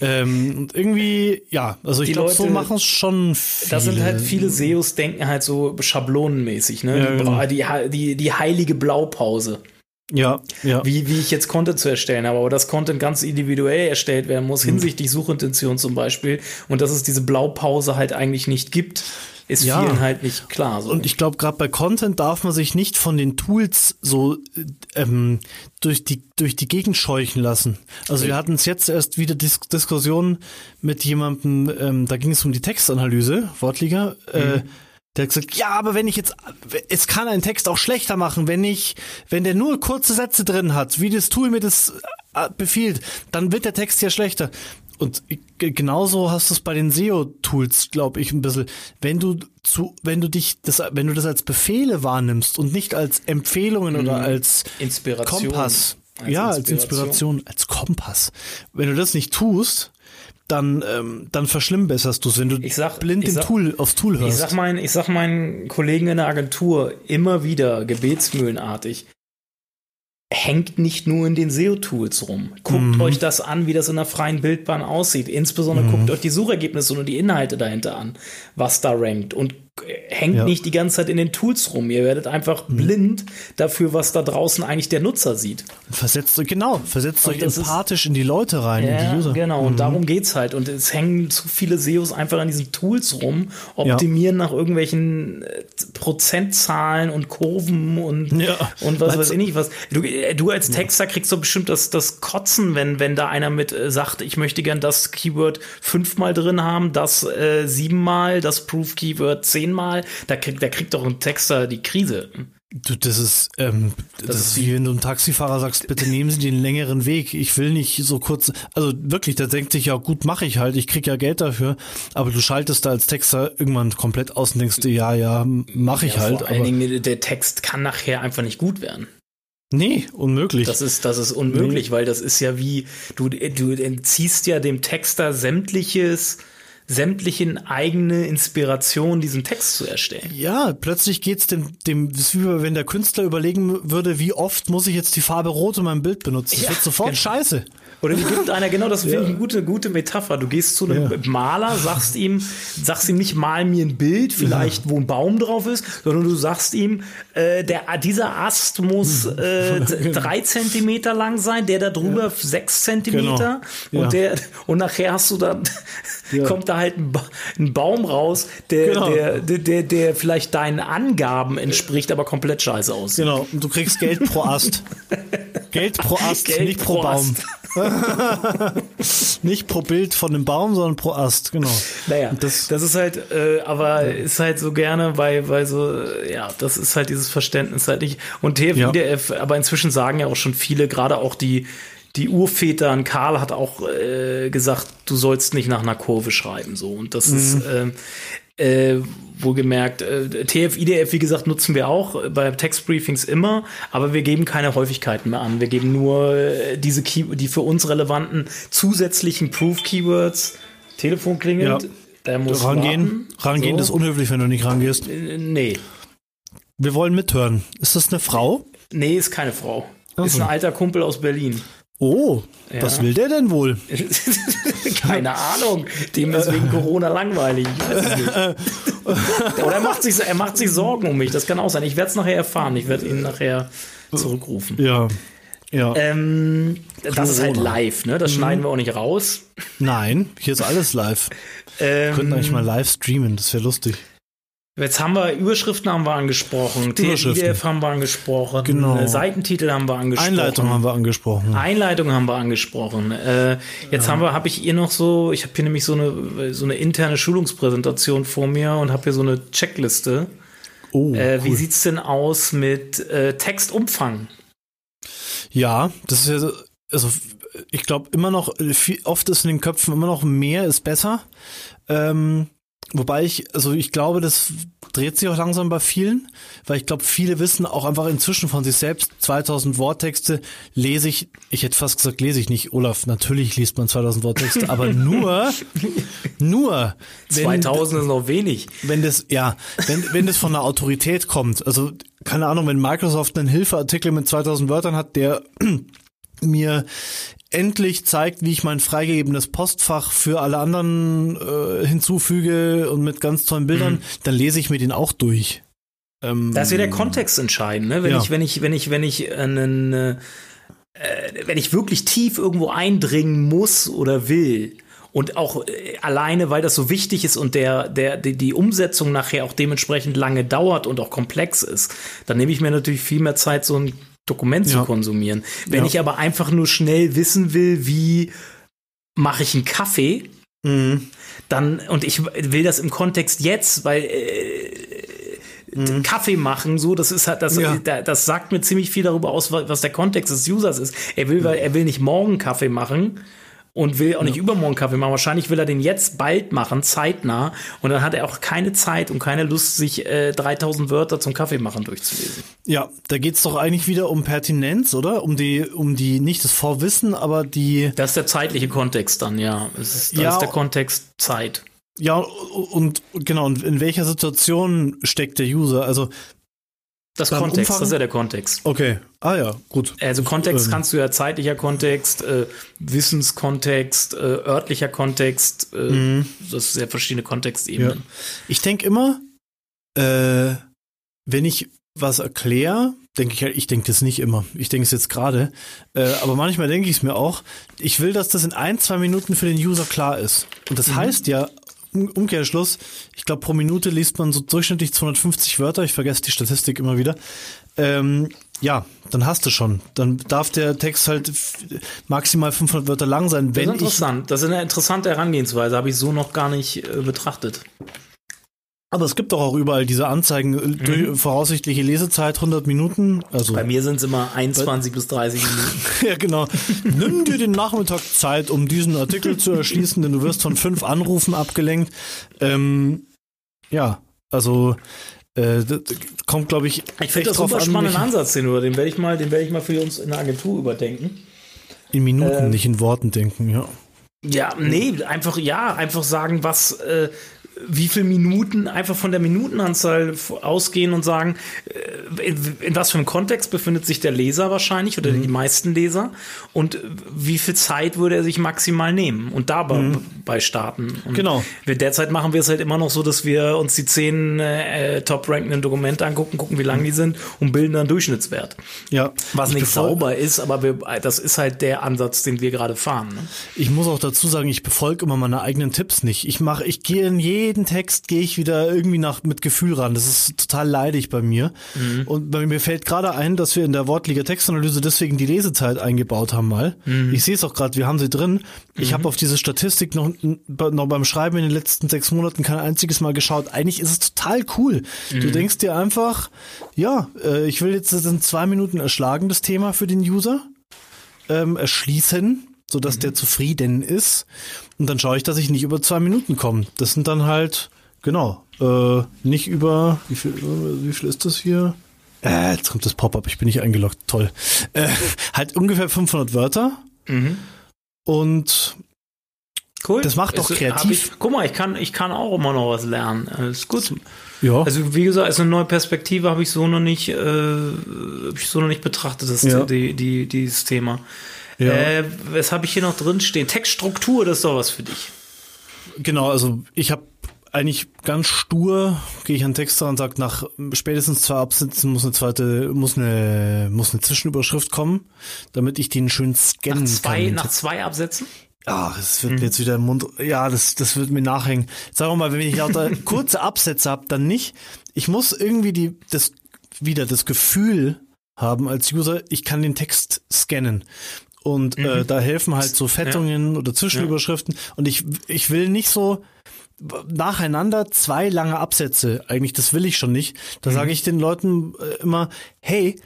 ähm, und irgendwie, ja, also ich glaube, so machen es schon viele. Das sind halt viele SEOs, denken halt so schablonenmäßig, ne? Ja, genau. die, die, die heilige Blaupause. Ja, ja. Wie, wie ich jetzt Content zu erstellen habe, aber das Content ganz individuell erstellt werden muss, mhm. hinsichtlich Suchintention zum Beispiel, und dass es diese Blaupause halt eigentlich nicht gibt, ist ja. vielen halt nicht klar. So. Und ich glaube, gerade bei Content darf man sich nicht von den Tools so ähm, durch die durch die Gegend scheuchen lassen. Also okay. wir hatten es jetzt erst wieder Dis Diskussionen mit jemandem, ähm, da ging es um die Textanalyse, Wortliga. Äh, mhm. Äh, der hat gesagt, ja, aber wenn ich jetzt, es kann einen Text auch schlechter machen, wenn ich, wenn der nur kurze Sätze drin hat, wie das Tool mir das äh, befiehlt, dann wird der Text ja schlechter. Und genauso hast du es bei den SEO-Tools, glaube ich, ein bisschen. Wenn du zu, wenn du dich das, wenn du das als Befehle wahrnimmst und nicht als Empfehlungen mhm. oder als Inspiration. Kompass. Als ja, Inspiration. als Inspiration, als Kompass. Wenn du das nicht tust, dann, ähm, dann verschlimmbesserst du es, wenn du sag, blind im Tool, aufs Tool hörst. Ich sag, mein, ich sag meinen Kollegen in der Agentur immer wieder gebetsmühlenartig, hängt nicht nur in den SEO-Tools rum. Guckt mhm. euch das an, wie das in der freien Bildbahn aussieht. Insbesondere mhm. guckt euch die Suchergebnisse und die Inhalte dahinter an, was da rankt. Und hängt ja. nicht die ganze Zeit in den Tools rum. Ihr werdet einfach mhm. blind dafür, was da draußen eigentlich der Nutzer sieht. Versetzt euch, genau, versetzt euch empathisch ist, in die Leute rein, ja, in die User. Genau, mhm. und darum geht's halt. Und es hängen zu viele SEOs einfach an diesen Tools rum, optimieren ja. nach irgendwelchen äh, Prozentzahlen und Kurven und, und was weiß ich nicht was. Du, äh, du als Texter kriegst so bestimmt das, das Kotzen, wenn, wenn da einer mit äh, sagt, ich möchte gern das Keyword fünfmal drin haben, das äh, siebenmal, das Proof-Keyword zehnmal zehnmal, da kriegt, da kriegt doch ein Texter die Krise. Du, das ist, ähm, das, das ist wie wenn du einem Taxifahrer sagst, bitte nehmen Sie den längeren Weg. Ich will nicht so kurz, also wirklich, der denkt sich ja, gut, mache ich halt, ich krieg ja Geld dafür, aber du schaltest da als Texter irgendwann komplett aus und denkst dir, ja, ja, mache ich ja, halt. Vor allen Dingen, der Text kann nachher einfach nicht gut werden. Nee, unmöglich. Das ist, das ist unmöglich, nee. weil das ist ja wie, du, du entziehst ja dem Texter sämtliches, sämtlichen eigene Inspiration, diesen Text zu erstellen. Ja, plötzlich geht's dem, dem, ist wie wenn der Künstler überlegen würde, wie oft muss ich jetzt die Farbe Rot in meinem Bild benutzen. Das ja, wird sofort genau. scheiße. Oder wie gibt einer, genau, das finde ich eine gute, gute Metapher. Du gehst zu einem. Maler, sagst ihm, sagst ihm nicht, mal mir ein Bild, vielleicht, wo ein Baum drauf ist, sondern du sagst ihm, äh, der, dieser Ast muss hm. äh, drei Zentimeter lang sein, der da drüber ja. sechs Zentimeter genau. und der, und nachher hast du dann, kommt da halt ein, ba ein, Baum raus, der, genau. der, der, der, der vielleicht deinen Angaben entspricht, aber komplett scheiße aussieht. Genau, und du kriegst Geld pro Ast. Geld pro Ast, Geld nicht pro, pro Baum. Nicht pro Bild von dem Baum, sondern pro Ast, genau. Naja, das, das ist halt, äh, aber ja. ist halt so gerne, weil, weil so, äh, ja, das ist halt dieses Verständnis halt nicht. Und TF-IDF, ja. aber inzwischen sagen ja auch schon viele, gerade auch die, die Urväter an Karl hat auch äh, gesagt, du sollst nicht nach einer Kurve schreiben, so. Und das mhm. ist, äh, äh, wohlgemerkt, äh, TF, IDF, wie gesagt, nutzen wir auch bei Textbriefings immer, aber wir geben keine Häufigkeiten mehr an. Wir geben nur äh, diese Key die für uns relevanten zusätzlichen Proof-Keywords. Telefon klingelt, ja. der muss rangehen. Warten. Rangehen so. ist unhöflich, wenn du nicht rangehst. Äh, nee. Wir wollen mithören. Ist das eine Frau? Nee, ist keine Frau. Okay. Ist ein alter Kumpel aus Berlin. Oh, ja. was will der denn wohl? Keine Ahnung. Dem ist wegen Corona langweilig. Oder er macht, sich, er macht sich Sorgen um mich. Das kann auch sein. Ich werde es nachher erfahren. Ich werde ihn nachher zurückrufen. Ja. Ja. Ähm, das ist halt live, ne? Das mhm. schneiden wir auch nicht raus. Nein, hier ist alles live. Ähm, wir könnten eigentlich mal live streamen, das wäre lustig. Jetzt haben wir Überschriften haben wir angesprochen, TFIDF haben wir angesprochen, genau. Äh, Seitentitel haben wir angesprochen. Einleitung haben wir angesprochen. Einleitung haben wir angesprochen. Äh, jetzt ja. haben wir, habe ich ihr noch so, ich habe hier nämlich so eine so eine interne Schulungspräsentation vor mir und habe hier so eine Checkliste. Oh, äh, wie sieht's denn aus mit äh, Textumfang? Ja, das ist ja so, also ich glaube immer noch, viel, oft ist in den Köpfen immer noch mehr ist besser. Ähm, Wobei ich, also ich glaube, das dreht sich auch langsam bei vielen, weil ich glaube, viele wissen auch einfach inzwischen von sich selbst, 2000 Worttexte lese ich, ich hätte fast gesagt, lese ich nicht, Olaf, natürlich liest man 2000 Worttexte, aber nur, nur. Wenn, 2000 ist noch wenig. Wenn das, ja, wenn, wenn das von einer Autorität kommt, also keine Ahnung, wenn Microsoft einen Hilfeartikel mit 2000 Wörtern hat, der mir endlich zeigt, wie ich mein freigegebenes Postfach für alle anderen äh, hinzufüge und mit ganz tollen Bildern, mhm. dann lese ich mir den auch durch. Ähm, da ist ja der Kontext entscheidend, ne? Wenn ja. ich, wenn ich, wenn ich, wenn ich einen, äh, wenn ich wirklich tief irgendwo eindringen muss oder will, und auch äh, alleine, weil das so wichtig ist und der, der, die, die Umsetzung nachher auch dementsprechend lange dauert und auch komplex ist, dann nehme ich mir natürlich viel mehr Zeit, so ein Dokument ja. zu konsumieren. Wenn ja. ich aber einfach nur schnell wissen will, wie mache ich einen Kaffee, mhm. dann, und ich will das im Kontext jetzt, weil äh, mhm. Kaffee machen, so, das ist halt, das, ja. das sagt mir ziemlich viel darüber aus, was der Kontext des Users ist. Er will, weil er will nicht morgen Kaffee machen, und will auch nicht ja. übermorgen Kaffee machen. Wahrscheinlich will er den jetzt bald machen, zeitnah. Und dann hat er auch keine Zeit und keine Lust, sich äh, 3000 Wörter zum Kaffee machen durchzulesen. Ja, da geht's doch eigentlich wieder um Pertinenz, oder? Um die, um die, nicht das Vorwissen, aber die. Das ist der zeitliche Kontext dann, ja. Es ist, ja, ist der Kontext Zeit. Ja, und genau, und in welcher Situation steckt der User? Also das Beim Kontext, Umfang? das ist ja der Kontext. Okay. Ah ja, gut. Also Kontext ähm. kannst du ja zeitlicher Kontext, äh, Wissenskontext, äh, örtlicher Kontext, äh, mhm. das sind ja verschiedene Kontextebenen. Ja. Ich denke immer, äh, wenn ich was erkläre, denke ich, ich denke das nicht immer. Ich denke es jetzt gerade. Äh, aber manchmal denke ich es mir auch. Ich will, dass das in ein, zwei Minuten für den User klar ist. Und das mhm. heißt ja Umkehrschluss, ich glaube, pro Minute liest man so durchschnittlich 250 Wörter. Ich vergesse die Statistik immer wieder. Ähm, ja, dann hast du schon. Dann darf der Text halt maximal 500 Wörter lang sein. Wenn das ist interessant. das ist eine interessante Herangehensweise. Habe ich so noch gar nicht äh, betrachtet. Aber es gibt doch auch überall diese Anzeigen, äh, mhm. voraussichtliche Lesezeit 100 Minuten. Also Bei mir sind es immer 21 bis 30 Minuten. ja, genau. Nimm dir den Nachmittag Zeit, um diesen Artikel zu erschließen, denn du wirst von fünf Anrufen abgelenkt. Ähm, ja, also äh, kommt, glaube ich. Ich finde das super spannenden Ansatz, den werde ich mal, den werde ich mal für uns in der Agentur überdenken. In Minuten, äh, nicht in Worten denken, ja. Ja, nee, einfach ja, einfach sagen, was äh, wie viele Minuten einfach von der Minutenanzahl ausgehen und sagen, äh, in, in, was für einem Kontext befindet sich der Leser wahrscheinlich oder mhm. die meisten Leser und wie viel Zeit würde er sich maximal nehmen und dabei mhm. bei starten. Und genau. Wir, derzeit machen wir es halt immer noch so, dass wir uns die zehn äh, top-rankenden Dokumente angucken, gucken, wie lang die sind und bilden dann Durchschnittswert. Ja. Was nicht sauber ist, aber wir, das ist halt der Ansatz, den wir gerade fahren. Ne? Ich muss auch dazu sagen, ich befolge immer meine eigenen Tipps nicht. Ich mache, ich gehe in je jeden Text gehe ich wieder irgendwie nach mit Gefühl ran. Das ist total leidig bei mir. Mhm. Und bei mir fällt gerade ein, dass wir in der Wortliga Textanalyse deswegen die Lesezeit eingebaut haben mal. Mhm. Ich sehe es auch gerade, wir haben sie drin. Ich mhm. habe auf diese Statistik noch, noch beim Schreiben in den letzten sechs Monaten kein einziges Mal geschaut. Eigentlich ist es total cool. Du mhm. denkst dir einfach, ja, äh, ich will jetzt in zwei Minuten erschlagen, das Thema für den User. Ähm, erschließen so dass mhm. der zufrieden ist. Und dann schaue ich, dass ich nicht über zwei Minuten komme. Das sind dann halt, genau, äh, nicht über, wie viel, wie viel ist das hier? Äh, jetzt kommt das Pop-up, ich bin nicht eingeloggt, toll. Äh, halt ungefähr 500 Wörter. Mhm. Und Cool. Das macht doch kreativ. Ich, guck mal, ich kann, ich kann auch immer noch was lernen. Das ist gut. Ja. Also wie gesagt, als eine neue Perspektive habe ich so noch nicht, äh, ich so noch nicht betrachtet, das ja. die, die, dieses Thema. Ja. Äh, was habe ich hier noch drin stehen? Textstruktur, das ist doch was für dich. Genau, also ich habe eigentlich ganz stur gehe ich an Text und sage, nach spätestens zwei Absätzen muss eine zweite, muss eine, muss eine Zwischenüberschrift kommen, damit ich den schön scannen nach zwei, kann. Nach zwei Absätzen? Ja, das wird hm. mir jetzt wieder im Mund, ja, das, das wird mir nachhängen. Sagen wir mal, wenn ich lauter kurze Absätze habe, dann nicht. Ich muss irgendwie die, das, wieder das Gefühl haben als User, ich kann den Text scannen. Und äh, mhm. äh, da helfen halt so Fettungen ja. oder Zwischenüberschriften. Ja. Und ich, ich will nicht so nacheinander zwei lange Absätze. Eigentlich, das will ich schon nicht. Da mhm. sage ich den Leuten äh, immer, hey,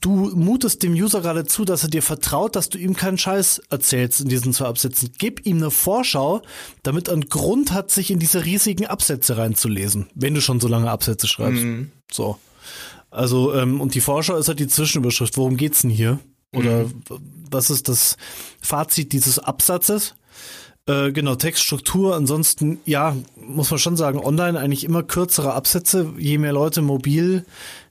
du mutest dem User gerade zu, dass er dir vertraut, dass du ihm keinen Scheiß erzählst in diesen zwei Absätzen. Gib ihm eine Vorschau, damit er einen Grund hat, sich in diese riesigen Absätze reinzulesen, wenn du schon so lange Absätze schreibst. Mhm. So. Also, ähm, und die Vorschau ist halt die Zwischenüberschrift. Worum geht's denn hier? Oder mhm. was ist das Fazit dieses Absatzes? Äh, genau, Textstruktur. Ansonsten, ja, muss man schon sagen, online eigentlich immer kürzere Absätze. Je mehr Leute mobil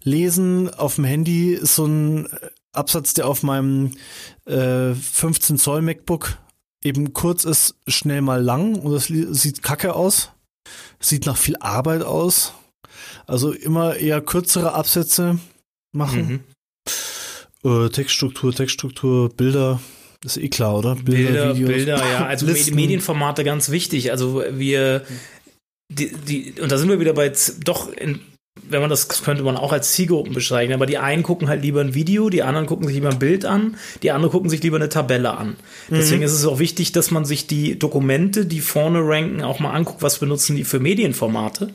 lesen, auf dem Handy ist so ein Absatz, der auf meinem äh, 15 Zoll MacBook eben kurz ist, schnell mal lang und das sieht kacke aus. Sieht nach viel Arbeit aus. Also immer eher kürzere Absätze machen. Mhm. Äh, Textstruktur, Textstruktur, Bilder. ist eh klar, oder? Bilder, Bilder, Videos. Bilder ja. Also Listen. Medienformate ganz wichtig. Also wir, die, die, und da sind wir wieder bei, doch, in, wenn man das könnte man auch als Zielgruppen beschreiben, aber die einen gucken halt lieber ein Video, die anderen gucken sich lieber ein Bild an, die anderen gucken sich lieber eine Tabelle an. Deswegen mhm. ist es auch wichtig, dass man sich die Dokumente, die vorne ranken, auch mal anguckt, was benutzen die für Medienformate.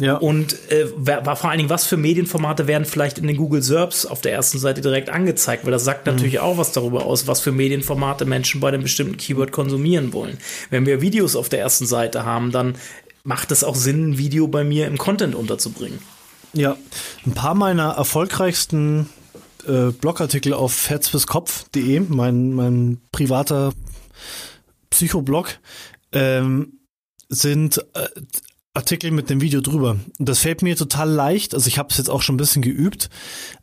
Ja. Und äh, war vor allen Dingen, was für Medienformate werden vielleicht in den Google SERPs auf der ersten Seite direkt angezeigt, weil das sagt mhm. natürlich auch was darüber aus, was für Medienformate Menschen bei einem bestimmten Keyword konsumieren wollen. Wenn wir Videos auf der ersten Seite haben, dann macht es auch Sinn, ein Video bei mir im Content unterzubringen. Ja, ein paar meiner erfolgreichsten äh, Blogartikel auf herzbiskopf.de, mein, mein privater Psychoblog, ähm, sind äh, Artikel mit dem Video drüber. Das fällt mir total leicht. Also ich habe es jetzt auch schon ein bisschen geübt.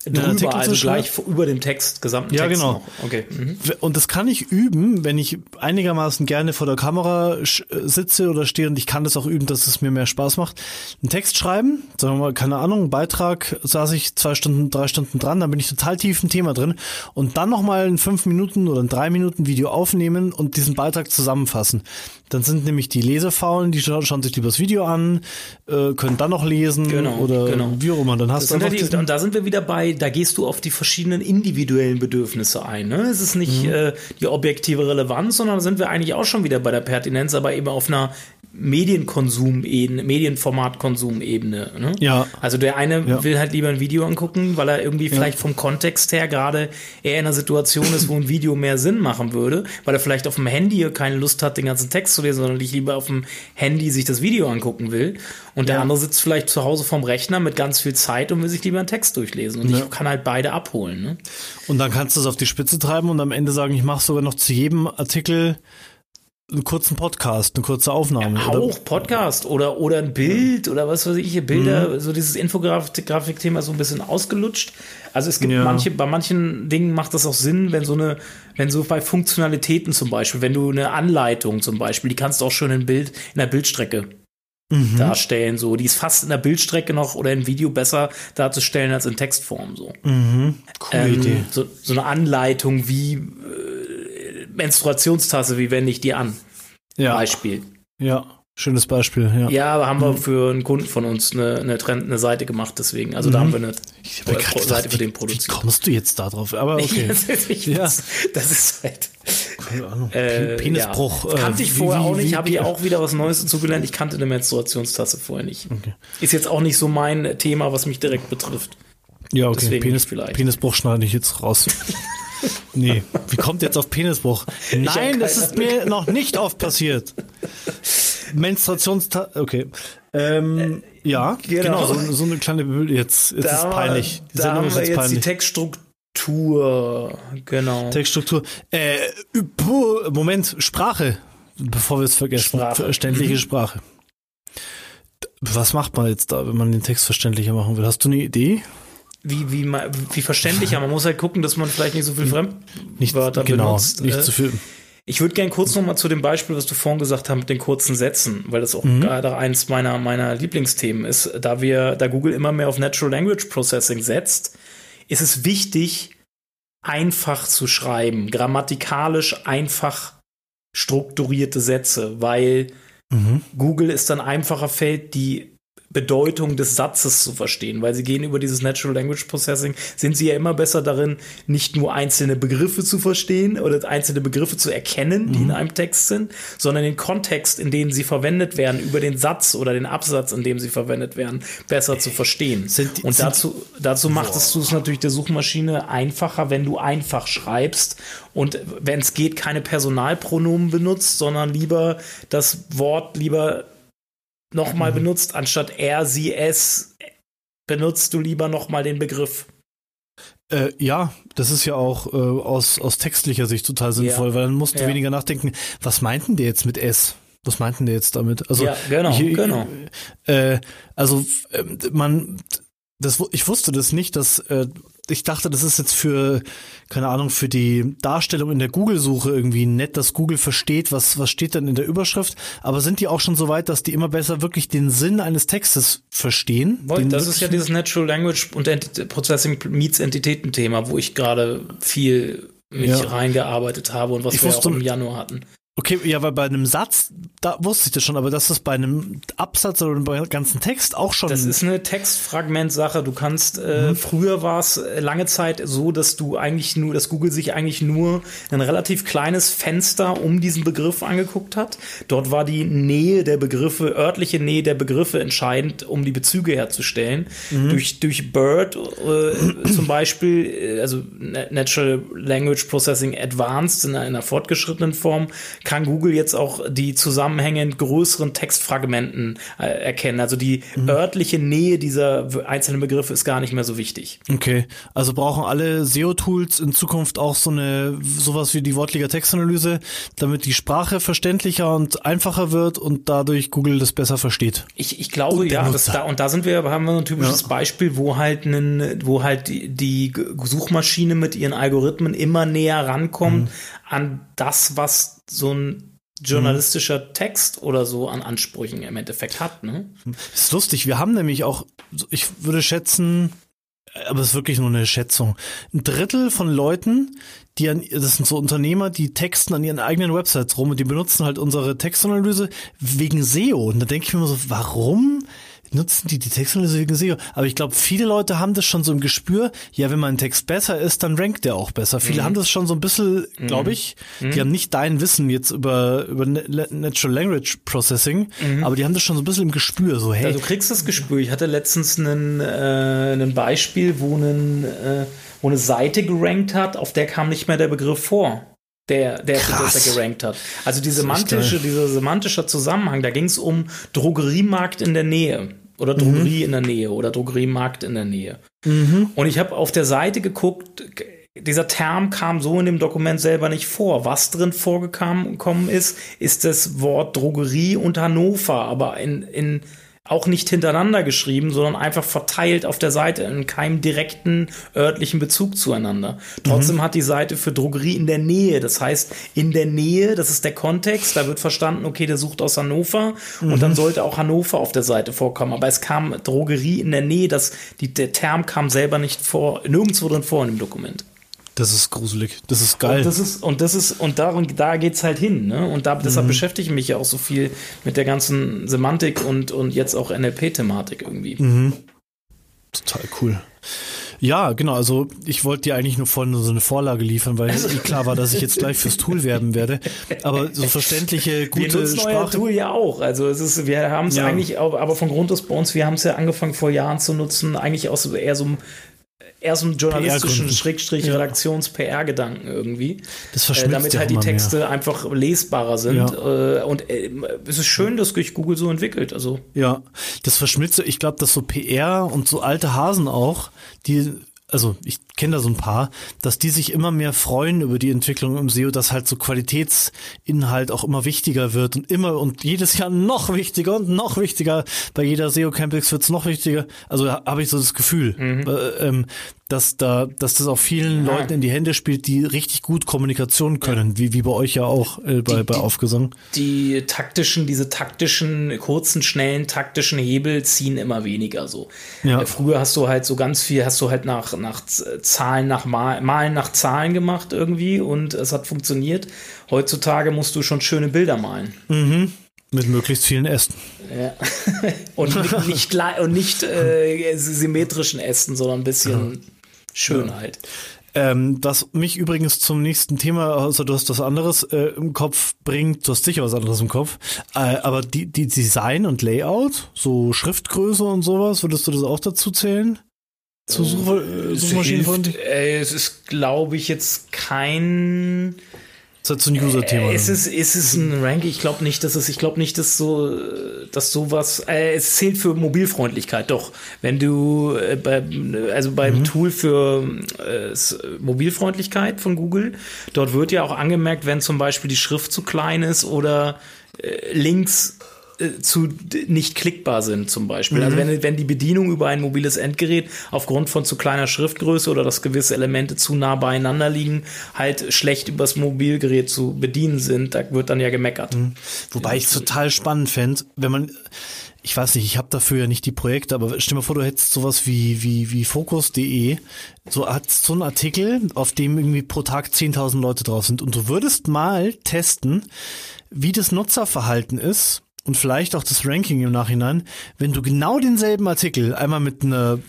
Drüber, also gleich über dem Text, gesamten ja, Text. Ja, genau. Noch. Okay. Mhm. Und das kann ich üben, wenn ich einigermaßen gerne vor der Kamera sitze oder stehe und ich kann das auch üben, dass es mir mehr Spaß macht. Einen Text schreiben, sagen wir mal, keine Ahnung, einen Beitrag, saß ich zwei Stunden, drei Stunden dran, dann bin ich total tief im Thema drin und dann nochmal ein fünf Minuten oder ein drei Minuten Video aufnehmen und diesen Beitrag zusammenfassen. Dann sind nämlich die Lesefaulen, die schauen, schauen sich lieber das Video an, äh, können dann noch lesen genau, oder genau. wie auch immer. Dann hast du die, und da sind wir wieder bei, da gehst du auf die verschiedenen individuellen Bedürfnisse ein. Ne? Es ist nicht mhm. äh, die objektive Relevanz, sondern sind wir eigentlich auch schon wieder bei der Pertinenz, aber eben auf einer Medienkonsum-Ebene, Medienformatkonsum-Ebene. Ne? Ja. Also der eine ja. will halt lieber ein Video angucken, weil er irgendwie ja. vielleicht vom Kontext her gerade eher in einer Situation ist, wo ein Video mehr Sinn machen würde, weil er vielleicht auf dem Handy keine Lust hat, den ganzen Text zu lesen, sondern lieber auf dem Handy sich das Video angucken will. Und der andere sitzt vielleicht zu Hause vorm Rechner mit ganz viel Zeit und will sich lieber einen Text durchlesen. Und ich kann halt beide abholen. Ne? Und dann kannst du es auf die Spitze treiben und am Ende sagen, ich mache sogar noch zu jedem Artikel einen kurzen Podcast, eine kurze Aufnahme. Ja, auch oder? Podcast oder, oder ein Bild oder was weiß ich, hier Bilder, mhm. so dieses Infografik-Thema so ein bisschen ausgelutscht. Also es gibt ja. manche, bei manchen Dingen macht das auch Sinn, wenn so eine, wenn so bei Funktionalitäten zum Beispiel, wenn du eine Anleitung zum Beispiel, die kannst du auch schon in Bild, in der Bildstrecke mhm. darstellen, so. Die ist fast in der Bildstrecke noch oder im Video besser darzustellen als in Textform, so. Mhm. Coole ähm, Idee. So, so eine Anleitung wie, äh, Menstruationstasse, wie wende ich die an? Ja. Beispiel. Ja. Schönes Beispiel, ja. Ja, aber haben wir für einen Kunden von uns eine, eine, Trend, eine Seite gemacht, deswegen. Also da haben wir eine hab grad Seite gedacht, für den wie, wie produziert. kommst du jetzt da drauf? Aber okay. das, ist, Ja. das ist halt. Keine Ahnung. Äh, Penisbruch. Ja. Kannte äh, ich wie- vorher wie- auch nicht, habe ich auch wieder was Neues dazugelernt. Ich kannte eine Menstruationstasse vorher nicht. Okay. Ist jetzt auch nicht so mein Thema, was mich direkt betrifft. Ja, okay. Deswegen Penis, vielleicht. Penisbruch schneide ich jetzt raus. nee, wie kommt jetzt auf Penisbruch? Nein, das ist mir noch nicht oft passiert. Menstruationsta okay. Ähm, ja, genau. genau, so, so eine kleine jetzt, jetzt ist peinlich. Die Da Sendung haben ist wir jetzt jetzt die peinlich. Textstruktur. Genau. Textstruktur. Äh, Moment, Sprache, bevor wir es vergessen. Sprache. Verständliche. Sprache. Was macht man jetzt da, wenn man den Text verständlicher machen will? Hast du eine Idee? wie, wie, wie verständlicher. Man muss halt gucken, dass man vielleicht nicht so viel Nicht, Fremdwörter genau, benutzt. nicht Äh, zu viel. Ich würde gerne kurz noch mal zu dem Beispiel, was du vorhin gesagt hast, mit den kurzen Sätzen, weil das auch Mhm. gerade eins meiner, meiner Lieblingsthemen ist. Da wir, da Google immer mehr auf Natural Language Processing setzt, ist es wichtig, einfach zu schreiben, grammatikalisch einfach strukturierte Sätze, weil Mhm. Google es dann einfacher fällt, die Bedeutung des Satzes zu verstehen, weil sie gehen über dieses Natural Language Processing, sind sie ja immer besser darin, nicht nur einzelne Begriffe zu verstehen oder einzelne Begriffe zu erkennen, die in einem Text sind, sondern den Kontext, in dem sie verwendet werden, über den Satz oder den Absatz, in dem sie verwendet werden, besser zu verstehen. Sind Und sind- dazu, dazu macht es es natürlich der Suchmaschine einfacher, wenn du einfach schreibst und wenn es geht, keine Personalpronomen benutzt, sondern lieber das Wort lieber nochmal Mhm. benutzt, anstatt er, sie, es, benutzt du lieber nochmal den Begriff. Äh, ja, das ist ja auch äh, aus, aus textlicher Sicht total sinnvoll, weil dann musst du Ja. weniger nachdenken, was meinten der jetzt mit S? Was meinten der jetzt damit? Also, Ja, genau, ich, genau. Äh, also, ähm, man, das, ich wusste das nicht, dass, äh, ich dachte, das ist jetzt für, keine Ahnung, für die Darstellung in der Google-Suche irgendwie nett, dass Google versteht, was, was steht dann in der Überschrift. Aber sind die auch schon so weit, dass die immer besser wirklich den Sinn eines Textes verstehen? Den Das ist ja dieses Natural Language und Enti Processing meets Entitäten-Thema, wo ich gerade viel mich Ja. reingearbeitet habe und was Ich wir wusste- auch im Januar hatten. Okay, ja, weil bei einem Satz, da wusste ich das schon, aber dass das bei einem Absatz oder bei einem ganzen Text auch schon. Das ist eine Textfragmentsache. Du kannst, äh, früher war es äh, lange Zeit so, dass du eigentlich nur, dass Google sich eigentlich nur ein relativ kleines Fenster um diesen Begriff angeguckt hat. Dort war die Nähe der Begriffe, örtliche Nähe der Begriffe entscheidend, um die Bezüge herzustellen. Durch, durch BERT äh, zum Beispiel, äh, also Na- Natural Language Processing Advanced in einer, in einer fortgeschrittenen Form, kann Google jetzt auch die Zusammenhänge in größeren Textfragmenten äh, erkennen. Also die örtliche Nähe dieser einzelnen Begriffe ist gar nicht mehr so wichtig. Okay, also brauchen alle SEO-Tools in Zukunft auch so eine sowas wie die wortlicher Textanalyse, damit die Sprache verständlicher und einfacher wird und dadurch Google das besser versteht. Ich, ich glaube, ja, da, und da sind wir, haben wir ein typisches Ja. Beispiel, wo halt einen, wo halt die, die Suchmaschine mit ihren Algorithmen immer näher rankommt Mhm. an das, was so ein journalistischer Text oder so an Ansprüchen im Endeffekt hat. Ne? Ist lustig, wir haben nämlich auch, ich würde schätzen, aber es ist wirklich nur eine Schätzung, ein Drittel von Leuten, die an, das sind so Unternehmer, die texten an ihren eigenen Websites rum und die benutzen halt unsere Textanalyse wegen SEO. Und da denke ich mir immer so, warum nutzen die die Textanalyse wegen SEO? Aber ich glaube, viele Leute haben das schon so im Gespür, ja, wenn mein Text besser ist, dann rankt der auch besser. Viele haben das schon so ein bisschen, glaube ich, die haben nicht dein Wissen jetzt über, über Na- Natural Language Processing, aber die haben das schon so ein bisschen im Gespür, so, hey, Also du kriegst das Gespür. Ich hatte letztens einen, äh, ein Beispiel, wo, einen, äh, wo eine Seite gerankt hat, auf der kam nicht mehr der Begriff vor. Der, der, Krass. der gerankt hat. Also die semantische, dieser semantische Zusammenhang, da ging es um Drogeriemarkt in der Nähe. Oder Drogerie in der Nähe oder Drogeriemarkt in der Nähe. Und ich habe auf der Seite geguckt, dieser Term kam so in dem Dokument selber nicht vor. Was drin vorgekommen ist, ist das Wort Drogerie und Hannover, aber in, in auch nicht hintereinander geschrieben, sondern einfach verteilt auf der Seite in keinem direkten örtlichen Bezug zueinander. Trotzdem hat die Seite für Drogerie in der Nähe, das heißt in der Nähe, das ist der Kontext, da wird verstanden, okay, der sucht aus Hannover und dann sollte auch Hannover auf der Seite vorkommen, aber es kam Drogerie in der Nähe, das, die, der Term kam selber nicht vor, nirgendwo drin vor in dem Dokument. Das ist gruselig. Das ist geil. Und das ist, und das ist, und darum, da geht's halt hin, ne? Und da, deshalb mhm. beschäftige ich mich ja auch so viel mit der ganzen Semantik und, und jetzt auch NLP-Thematik irgendwie. Mhm. Total cool. Ja, genau. Also ich wollte dir eigentlich nur vorhin so eine Vorlage liefern, weil also, klar war, dass ich jetzt gleich fürs Tool werben werde. Aber so verständliche, gute wir nutzen Sprache. Euer Tool ja auch. Also es ist, wir haben es ja. eigentlich, aber von Grund aus bei uns, wir haben es ja angefangen vor Jahren zu nutzen, eigentlich aus eher so einem eher so einen journalistischen Schrägstrich Redaktions-PR-Gedanken irgendwie. Das verschmilzt äh, Damit halt die Texte mehr. einfach lesbarer sind. Ja. Äh, und äh, es ist schön, dass sich Google so entwickelt. Also. Ja, das verschmilzt, ich glaube, dass so PR und so alte Hasen auch, die also ich kenne da so ein paar, dass die sich immer mehr freuen über die Entwicklung im SEO, dass halt so Qualitätsinhalt auch immer wichtiger wird und immer und jedes Jahr noch wichtiger und noch wichtiger. Bei jeder SEO Campix wird es noch wichtiger. Also habe ich so das Gefühl, mhm. äh, ähm, dass da, dass das auch vielen ja. Leuten in die Hände spielt, die richtig gut Kommunikation können, ja. wie, wie bei euch ja auch äh, bei, die, bei Aufgesang. Die, die taktischen, diese taktischen, kurzen, schnellen, taktischen Hebel ziehen immer weniger so. Ja. Äh, früher hast du halt so ganz viel, hast du halt nach, nach Zahlen, nach Mal, Malen nach Zahlen gemacht irgendwie und es hat funktioniert. Heutzutage musst du schon schöne Bilder malen. Mhm. Mit möglichst vielen Ästen. Ja. und nicht, nicht, und nicht äh, symmetrischen Ästen, sondern ein bisschen Schönheit. Ähm, was mich übrigens zum nächsten Thema, also du hast was anderes äh, im Kopf bringt, du hast sicher was anderes im Kopf, äh, aber die, die Design und Layout, so Schriftgröße und sowas, würdest du das auch dazu zählen? Zu Such äh, Suchmaschinen? Äh, es ist, glaube ich, jetzt kein das ist halt so ein User-Thema. Äh, ist es, ist es ein Ranking? Ich glaube nicht, dass es, ich glaube nicht, dass so, dass sowas, äh, es zählt für Mobilfreundlichkeit, doch. Wenn du, äh, bei, also beim mhm. Tool für äh, Mobilfreundlichkeit von Google, dort wird ja auch angemerkt, wenn zum Beispiel die Schrift zu klein ist oder äh, Links zu nicht klickbar sind zum Beispiel. Also mhm. Also wenn, wenn die Bedienung über ein mobiles Endgerät aufgrund von zu kleiner Schriftgröße oder dass gewisse Elemente zu nah beieinander liegen, halt schlecht übers Mobilgerät zu bedienen sind, da wird dann ja gemeckert. Mhm. Wobei ich es total spannend fände, wenn man ich weiß nicht, ich habe dafür ja nicht die Projekte, aber stell dir mal vor, du hättest sowas wie wie wie Focus.de, so hat so einen Artikel, auf dem irgendwie pro Tag 10.000 Leute drauf sind und du würdest mal testen, wie das Nutzerverhalten ist, und vielleicht auch das Ranking im Nachhinein, wenn du genau denselben Artikel einmal mit einer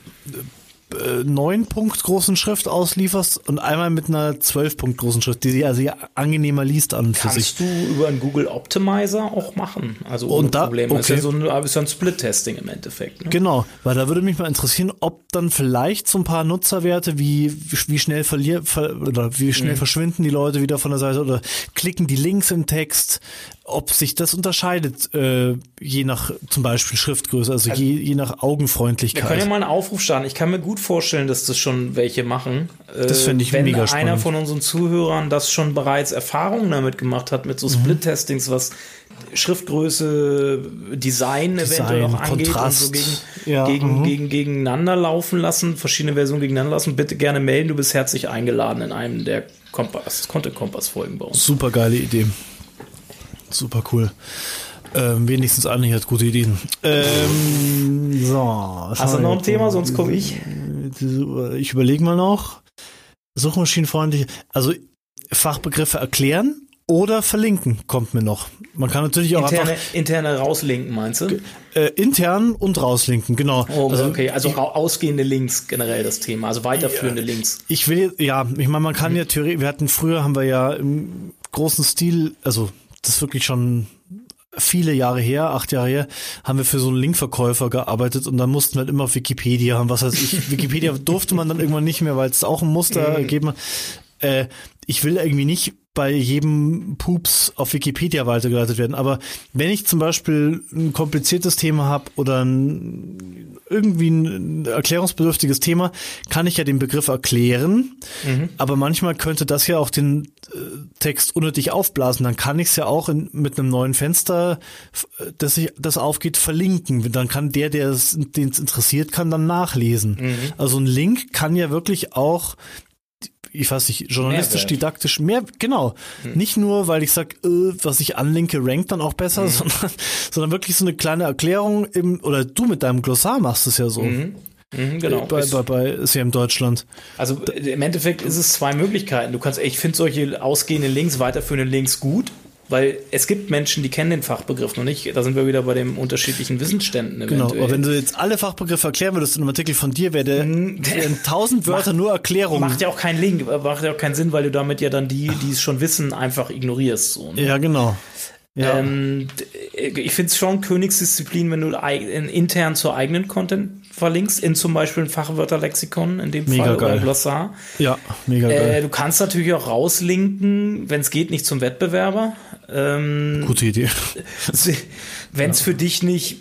neun Punkt großen Schrift auslieferst und einmal mit einer zwölf Punkt großen Schrift, die sich also angenehmer liest an für Kannst sich. du über einen Google Optimizer auch machen, also ohne und da, Probleme. Okay. Ist ja so ein, ist ja ein Split-Testing im Endeffekt. Ne? Genau, weil da würde mich mal interessieren, ob dann vielleicht so ein paar Nutzerwerte wie wie schnell verlier, ver, oder wie schnell mhm. verschwinden die Leute wieder von der Seite oder klicken die Links im Text, ob sich das unterscheidet, äh, je nach zum Beispiel Schriftgröße, also, also je, je nach Augenfreundlichkeit. Wir können ja mal einen Aufruf starten. Ich kann mir gut vorstellen, dass das schon welche machen. Das fände ich Wenn mega spannend. einer von unseren Zuhörern das schon bereits Erfahrungen damit gemacht hat, mit so mhm. Split-Testings, was Schriftgröße, Design, Design eventuell noch angeht Kontrast. und so gegen, ja, gegen, mhm. gegen, gegeneinander laufen lassen, verschiedene Versionen gegeneinander lassen, bitte gerne melden. Du bist herzlich eingeladen in einem der Kompass, Content Kompass Folgen bei uns. Super geile Idee. Super cool. Ähm, wenigstens Anni hat gute Ideen. Ähm, so. Hast du noch ein Thema, sonst komme ich. Ich überlege mal noch. Suchmaschinenfreundlich, also Fachbegriffe erklären oder verlinken kommt mir noch. Man kann natürlich auch interne, einfach interne rauslinken, meinst du? Äh, intern und rauslinken, genau. Oh, also, okay, also ich, ausgehende Links generell das Thema, also weiterführende ja, Links. Ich will, ja, ich meine, man kann mhm. ja theoretisch, wir hatten früher haben wir ja im großen Stil, also das ist wirklich schon viele Jahre her, acht Jahre her, haben wir für so einen Linkverkäufer gearbeitet und dann mussten wir halt immer auf Wikipedia haben, was heißt ich, Wikipedia durfte man dann irgendwann nicht mehr, weil es auch ein Muster mhm. gegeben hat. Äh, ich will irgendwie nicht bei jedem Pups auf Wikipedia weitergeleitet werden. Aber wenn ich zum Beispiel ein kompliziertes Thema habe oder ein, irgendwie ein erklärungsbedürftiges Thema, kann ich ja den Begriff erklären. Mhm. Aber manchmal könnte das ja auch den äh, Text unnötig aufblasen. Dann kann ich es ja auch in, mit einem neuen Fenster, das, ich, das aufgeht, verlinken. Dann kann der, der es interessiert, kann dann nachlesen. Mhm. Also ein Link kann ja wirklich auch ich weiß nicht, journalistisch, Mehrwert. didaktisch, mehr, genau. Hm. Nicht nur, weil ich sag, äh, was ich anlinke, rankt dann auch besser, hm. sondern, sondern wirklich so eine kleine Erklärung im, oder du mit deinem Glossar machst es ja so. Mhm. Mhm, genau. Bei, bei, bei CM Deutschland. Also im Endeffekt ist es zwei Möglichkeiten. Du kannst, ich finde solche ausgehenden Links, weiterführenden Links gut, weil es gibt Menschen, die kennen den Fachbegriff noch nicht. Da sind wir wieder bei den unterschiedlichen Wissensständen. Genau, aber wenn du jetzt alle Fachbegriffe erklären würdest in einem Artikel von dir, wäre der in tausend Wörter nur Erklärung. Macht ja auch keinen Link, macht ja auch keinen Sinn, weil du damit ja dann die, die es schon wissen, einfach ignorierst. So, ne? Ja, genau. Ja. Ähm, ich finde es schon Königsdisziplin, wenn du intern zur eigenen Content verlinkst, in zum Beispiel ein Fachwörterlexikon, in dem mega Fall, geil. oder Glossar. Ja, mega Äh, geil. du kannst natürlich auch rauslinken, wenn es geht, nicht zum Wettbewerber. Ähm, Gute Idee. wenn es für dich nicht,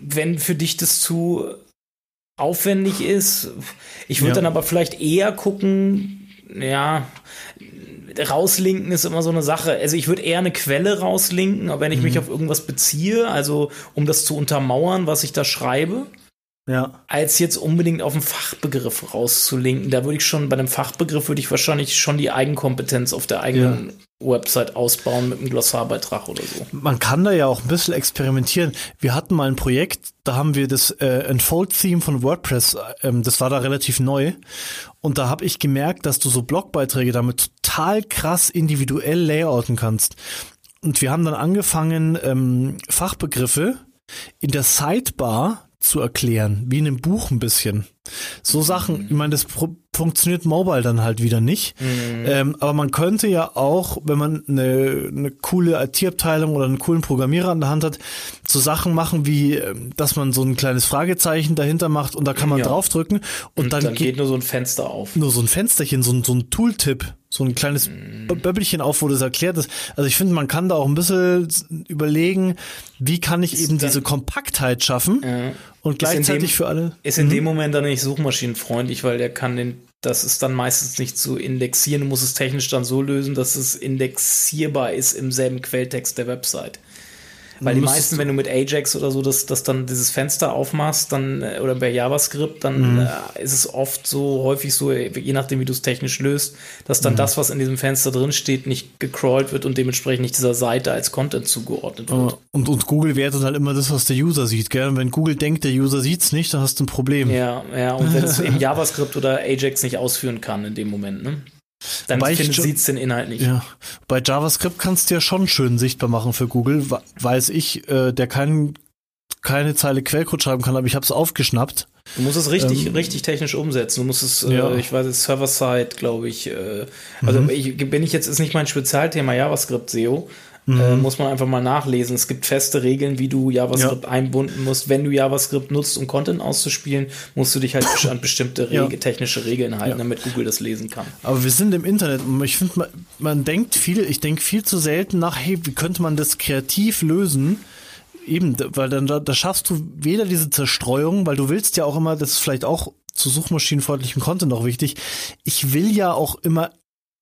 wenn für dich das zu aufwendig ist. Ich würde Ja. dann aber vielleicht eher gucken, ja, rauslinken ist immer so eine Sache. Also ich würde eher eine Quelle rauslinken, aber wenn ich Mhm. mich auf irgendwas beziehe, also um das zu untermauern, was ich da schreibe, Ja. als jetzt unbedingt auf einen Fachbegriff rauszulinken. Da würde ich schon, bei einem Fachbegriff würde ich wahrscheinlich schon die Eigenkompetenz auf der eigenen Website ausbauen mit einem Glossarbeitrag oder so. Man kann da ja auch ein bisschen experimentieren. Wir hatten mal ein Projekt, da haben wir das äh, Unfold-Theme von WordPress, ähm, das war da relativ neu. Und da habe ich gemerkt, dass du so Blogbeiträge damit total krass individuell layouten kannst. Und wir haben dann angefangen, ähm, Fachbegriffe in der Sidebar zu erklären, wie in einem Buch ein bisschen. So Sachen, ich meine, das funktioniert mobile dann halt wieder nicht. Ähm, aber man könnte ja auch, wenn man eine, eine coole IT-Abteilung oder einen coolen Programmierer an der Hand hat, so Sachen machen wie, ähm, dass man so ein kleines Fragezeichen dahinter macht und da kann man Ja. draufdrücken und, Und dann, dann, geht geht nur so ein Fenster auf. nur so ein Fensterchen, so ein, so ein Tooltip, so ein kleines Mhm. Bö- Böbbelchen auf, wo das erklärt ist. Also ich finde, man kann da auch ein bisschen überlegen, wie kann ich eben dann- diese Kompaktheit schaffen Ja. Und gleichzeitig dem- für alle. Ist in dem Moment dann nicht suchmaschinenfreundlich, weil der kann den, das ist dann meistens nicht zu indexieren, du musst es technisch dann so lösen, dass es indexierbar ist im selben Quelltext der Website. Weil die meisten, wenn du mit Ajax oder so das, das dann dieses Fenster aufmachst, dann äh, oder bei JavaScript, dann Mhm. äh, ist es oft so häufig so, je nachdem wie du es technisch löst, dass Mhm. dann das, was in diesem Fenster drin steht, nicht gecrawlt wird und dementsprechend nicht dieser Seite als Content zugeordnet wird. Und, und Google wertet halt immer das, was der User sieht, gell? Und wenn Google denkt, der User sieht's nicht, dann hast du ein Problem. Ja, ja, und wenn es eben JavaScript oder Ajax nicht ausführen kann in dem Moment, ne? Dann schon- sieht's den Inhalt nicht. Ja, bei JavaScript kannst du ja schon schön sichtbar machen für Google, weiß ich, äh, der kein, keine Zeile Quellcode schreiben kann, aber ich habe es aufgeschnappt. Du musst es richtig, Ähm, richtig technisch umsetzen. Du musst es, Ja. äh, ich weiß, es Server-Side, glaube ich. Äh, also Mhm. ich, bin ich jetzt, ist nicht mein Spezialthema JavaScript SEO. Mhm. Äh, muss man einfach mal nachlesen. Es gibt feste Regeln, wie du JavaScript einbunden musst. Wenn du JavaScript nutzt, um Content auszuspielen, musst du dich halt an bestimmte Ja. Reg technische Regeln halten, Ja. damit Google das lesen kann. Aber wir sind im Internet und ich finde, man, man denkt viel, ich denke viel zu selten nach, hey, wie könnte man das kreativ lösen? Eben, weil dann da, da schaffst du weder diese Zerstreuung, weil du willst ja auch immer, das ist vielleicht auch zu suchmaschinenfreundlichem Content auch wichtig. Ich will ja auch immer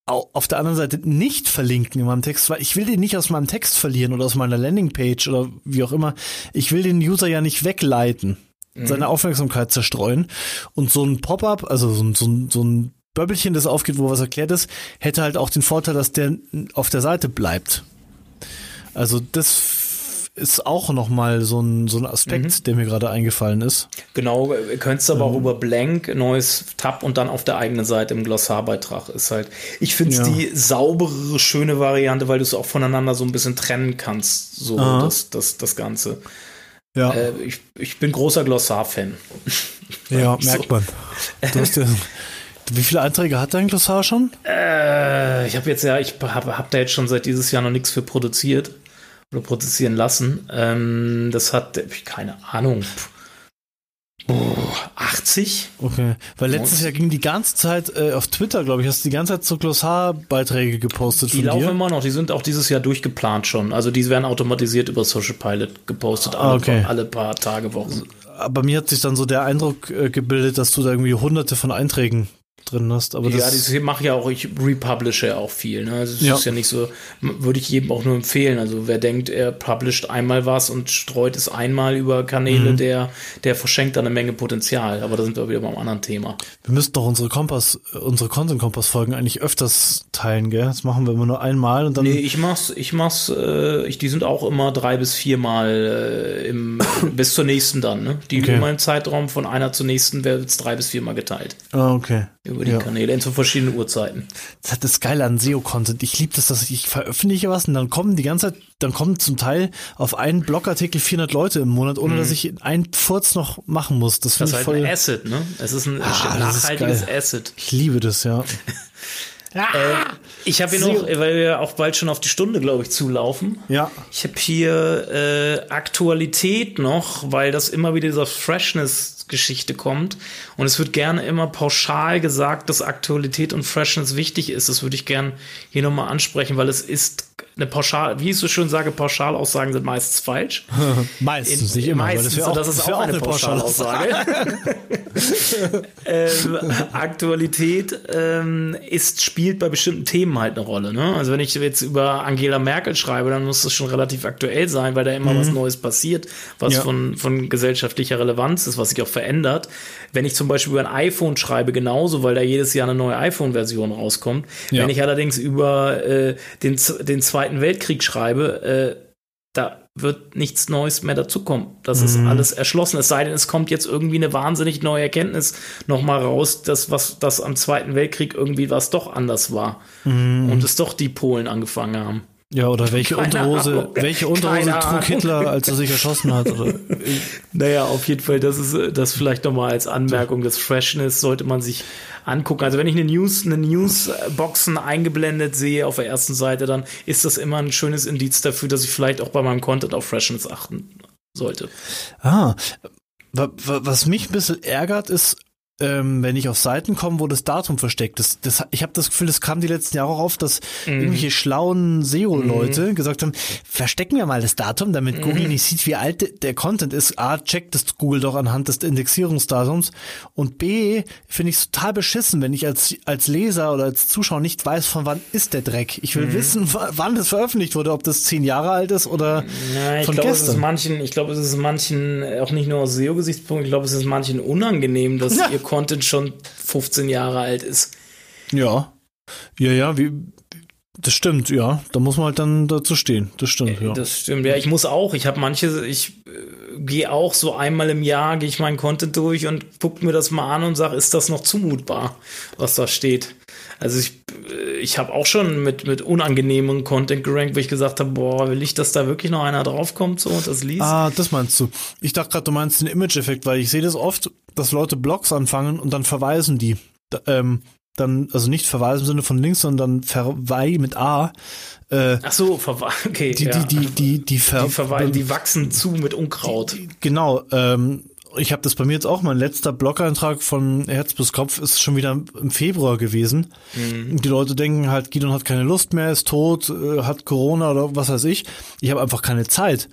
auf der anderen Seite nicht verlinken in meinem Text, weil ich will den nicht aus meinem Text verlieren oder aus meiner Landingpage oder wie auch immer. Ich will den User ja nicht wegleiten, seine Aufmerksamkeit zerstreuen. Und so ein Pop-up, also so ein, so ein, so ein Böbbelchen, das aufgeht, wo was erklärt ist, hätte halt auch den Vorteil, dass der auf der Seite bleibt. Also das ist auch noch mal so ein, so ein Aspekt, der mir gerade eingefallen ist. Genau, äh, könntest aber auch über Blank, neues Tab und dann auf der eigenen Seite im Glossarbeitrag ist halt. Ich finde es Ja. die sauberere, schöne Variante, weil du es auch voneinander so ein bisschen trennen kannst, so Aha. das, das, das Ganze. Ja, Äh, ich, ich bin großer Glossar-Fan. ja so. merkt man. Du hast ja, wie viele Einträge hat dein Glossar schon? Äh, ich habe jetzt ja, ich habe hab da jetzt schon seit dieses Jahr noch nichts für produziert oder produzieren lassen. Ähm, das hat, keine Ahnung, oh, 80? Okay, weil letztes? Jahr ging die ganze Zeit äh, auf Twitter, glaube ich, hast du die ganze Zeit so Glossarbeiträge gepostet Die laufen dir. immer noch, die sind auch dieses Jahr durchgeplant schon. Also die werden automatisiert über Social Pilot gepostet, alle, Ah, okay. alle paar Tage, Wochen. Aber mir hat sich dann so der Eindruck äh, gebildet, dass du da irgendwie hunderte von Einträgen drin hast. Aber ja, das, das mache ja auch, ich republishe ja auch viel. Ne? Also es Ja. ist ja nicht so, würde ich jedem auch nur empfehlen. Also wer denkt, er publisht einmal was und streut es einmal über Mhm. Kanäle, der, der verschenkt dann eine Menge Potenzial. Aber da sind wir wieder beim anderen Thema. wir müssten doch unsere Kompass, unsere Content-Kompass-Folgen eigentlich öfters teilen, gell? Das machen wir immer nur einmal und dann. Nee, ich mach's, ich mach's, äh, ich, die sind auch immer drei bis viermal äh, im, bis zur nächsten dann, ne? Die Okay. immer im Zeitraum von einer zur nächsten wird's drei bis viermal geteilt. Ah, okay. Über die Ja. Kanäle, in zu verschiedenen Uhrzeiten. Das hat das Geile an SEO-Content. Ich liebe das, dass ich, ich veröffentliche was und dann kommen die ganze Zeit, dann kommen zum Teil auf einen Blogartikel 400 Leute im Monat, ohne dass ich einen Furz noch machen muss. Das Mhm. Das ist halt voll. ein Asset, ne? Es ist ein Ah, ist nachhaltiges geil. Asset. Ich liebe das, ja. Äh, ich habe hier noch, weil wir auch bald schon auf die Stunde, glaube ich, zulaufen. Ja. Ich habe hier äh, Aktualität noch, weil das immer wieder dieser Freshness-Geschichte kommt. Und es wird gerne immer pauschal gesagt, dass Aktualität und Freshness wichtig ist. Das würde ich gerne hier nochmal ansprechen, weil es ist eine pauschal, wie ich so schön sage, Pauschalaussagen sind meistens falsch. Meistens, nicht immer. Meistens, wär und das ist wär auch, eine Pauschalaussage. ähm, Aktualität ähm, ist, spielt bei bestimmten Themen halt eine Rolle. Ne? Also wenn ich jetzt über Angela Merkel schreibe, dann muss das schon relativ aktuell sein, weil da immer was Neues passiert, was Mhm. Ja. von, von gesellschaftlicher Relevanz ist, was sich auch verändert. Wenn ich zum Beispiel über ein iPhone schreibe, genauso, weil da jedes Jahr eine neue iPhone-Version rauskommt. Ja. Wenn ich allerdings über äh, den, den Zweiten Weltkrieg schreibe, äh, da wird nichts Neues mehr dazukommen. Das ist alles erschlossen. Es sei denn, es kommt jetzt irgendwie eine wahnsinnig neue Erkenntnis nochmal raus, dass was, dass am Zweiten Weltkrieg irgendwie was doch anders war. Und es doch die Polen angefangen haben. Ja, oder welche Keine Unterhose, Ahnung. welche Unterhose Keine trug. Hitler, als er sich erschossen hat? Oder? Naja, auf jeden Fall, das ist das vielleicht nochmal als Anmerkung des Freshness sollte man sich angucken. Also wenn ich eine News, eine Newsboxen eingeblendet sehe auf der ersten Seite, dann ist das immer ein schönes Indiz dafür, dass ich vielleicht auch bei meinem Content auf Freshness achten sollte. Ah, wa- wa- was mich ein bisschen ärgert, ist, ähm, wenn ich auf Seiten komme, wo das Datum versteckt ist. Das, ich habe das Gefühl, das kam die letzten Jahre auch auf, dass irgendwelche schlauen SEO-Leute gesagt haben, verstecken wir mal das Datum, damit Google nicht sieht, wie alt de- der Content ist. A, checkt das Google doch anhand des Indexierungsdatums. Und B, finde ich es total beschissen, wenn ich als, als Leser oder als Zuschauer nicht weiß, von wann ist der Dreck. Ich will wissen, wa- wann das veröffentlicht wurde, ob das zehn Jahre alt ist oder Ja, ich von glaube, es ist gestern. manchen, ich glaube, es ist manchen, äh, auch nicht nur aus SEO-Gesichtspunkt, ich glaube, es ist manchen unangenehm, dass Ja. ihr Content schon 15 Jahre alt ist. Ja. Ja, ja, wie, das stimmt, ja. Da muss man halt dann dazu stehen. Das stimmt, ja. Das stimmt. Ja, ich muss auch. Ich habe manche, ich äh, gehe auch so einmal im Jahr, gehe ich meinen Content durch und gucke mir das mal an und sage, ist das noch zumutbar, was da steht. Also ich, äh, ich habe auch schon mit, mit unangenehmen Content gerankt, wo ich gesagt habe, boah, will ich, dass da wirklich noch einer draufkommt so und das liest? Ah, das meinst du. Ich dachte gerade, du meinst den Image-Effekt, weil ich sehe das oft, dass Leute Blogs anfangen und dann verweisen die. Da, ähm, dann, also nicht verweisen im Sinne von links, sondern verwei mit A. Äh, Ach so, verwa- okay. die, ja. die, die, die, die, ver die, verwe- die wachsen zu mit Unkraut. Genau, ähm, ich habe das bei mir jetzt auch, mein letzter Blog-Eintrag von Herz bis Kopf ist schon wieder im Februar gewesen. Die Leute denken halt, Gidon hat keine Lust mehr, ist tot, äh, hat Corona oder was weiß ich. Ich habe einfach keine Zeit.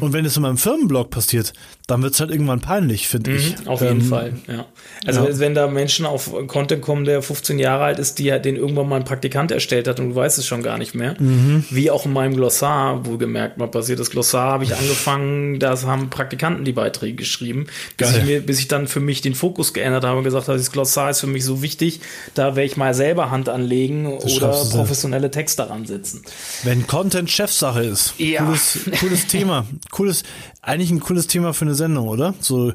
Und wenn es in meinem Firmenblog passiert, dann wird's halt irgendwann peinlich, finde ich. Mhm, Auf jeden Ähm, Fall, ja. Also ja. wenn da Menschen auf Content kommen, der 15 Jahre alt ist, die den irgendwann mal ein Praktikant erstellt hat und du weißt es schon gar nicht mehr. Mhm. Wie auch in meinem Glossar, wohlgemerkt mal passiert. Das Glossar habe ich angefangen, da haben Praktikanten die Beiträge geschrieben, bis ich, mir, bis ich dann für mich den Fokus geändert habe und gesagt habe, das Glossar ist für mich so wichtig, da werde ich mal selber Hand anlegen oder du selbst. professionelle Texte daran setzen. Wenn Content Chefsache ist. Ja. Cooles, cooles Thema. Cooles, eigentlich ein cooles Thema für eine Sendung, oder? So,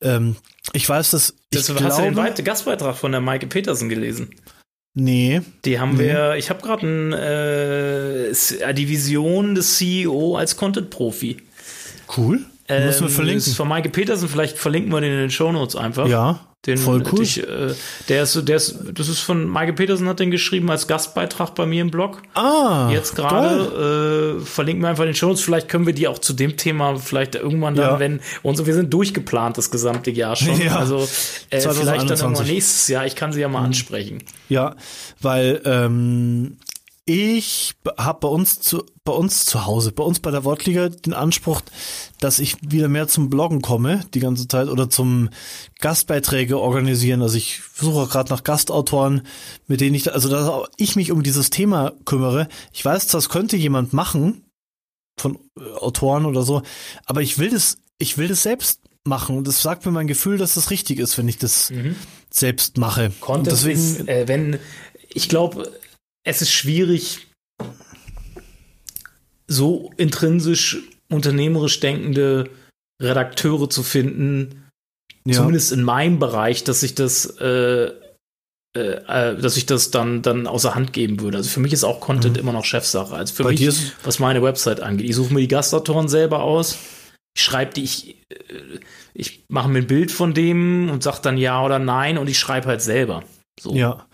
ähm, ich weiß, dass Das, ich hast du den Gastbeitrag von der Maike Petersen gelesen? nee, Die haben Mhm. wir, ich habe gerade ein, äh, S- äh, die Vision des CEO als Content-Profi. cool. Müssen wir Ähm, verlinken. Ist von Maike Petersen, vielleicht verlinken wir den in den Shownotes einfach. Ja, Den, voll cool. Ich, äh, der ist, der ist, das ist von Maike Petersen hat den geschrieben als Gastbeitrag bei mir im Blog. ah, Jetzt gerade äh, verlinken wir einfach in den Shownotes. Vielleicht können wir die auch zu dem Thema vielleicht irgendwann dann, Ja. wenn und so, wir sind durchgeplant das gesamte Jahr schon. Ja. Also äh, vielleicht dann 2021. irgendwann nächstes Jahr. Ich kann sie ja mal ansprechen. Ja, weil ähm, ich habe bei uns zu bei uns zu Hause, bei uns bei der Wortliga den Anspruch, dass ich wieder mehr zum Bloggen komme die ganze Zeit oder zum Gastbeiträge organisieren. Also ich suche gerade nach Gastautoren, mit denen ich also dass ich mich um dieses Thema kümmere. Ich weiß, das könnte jemand machen von äh, Autoren oder so, aber ich will das ich will das selbst machen und das sagt mir mein Gefühl, dass das richtig ist, wenn ich das mhm. selbst mache. Content deswegen ist, äh, wenn ich glaube es ist schwierig, so intrinsisch unternehmerisch denkende Redakteure zu finden, ja. zumindest in meinem Bereich, dass ich das, äh, äh, äh, dass ich das dann, dann außer Hand geben würde. Also für mich ist auch Content mhm. immer noch Chefsache. Also für Bei mich, was meine Website angeht. Ich suche mir die Gastautoren selber aus. Ich schreibe die, ich, äh, ich mache mir ein Bild von dem und sage dann ja oder nein und ich schreibe halt selber. So. Ja,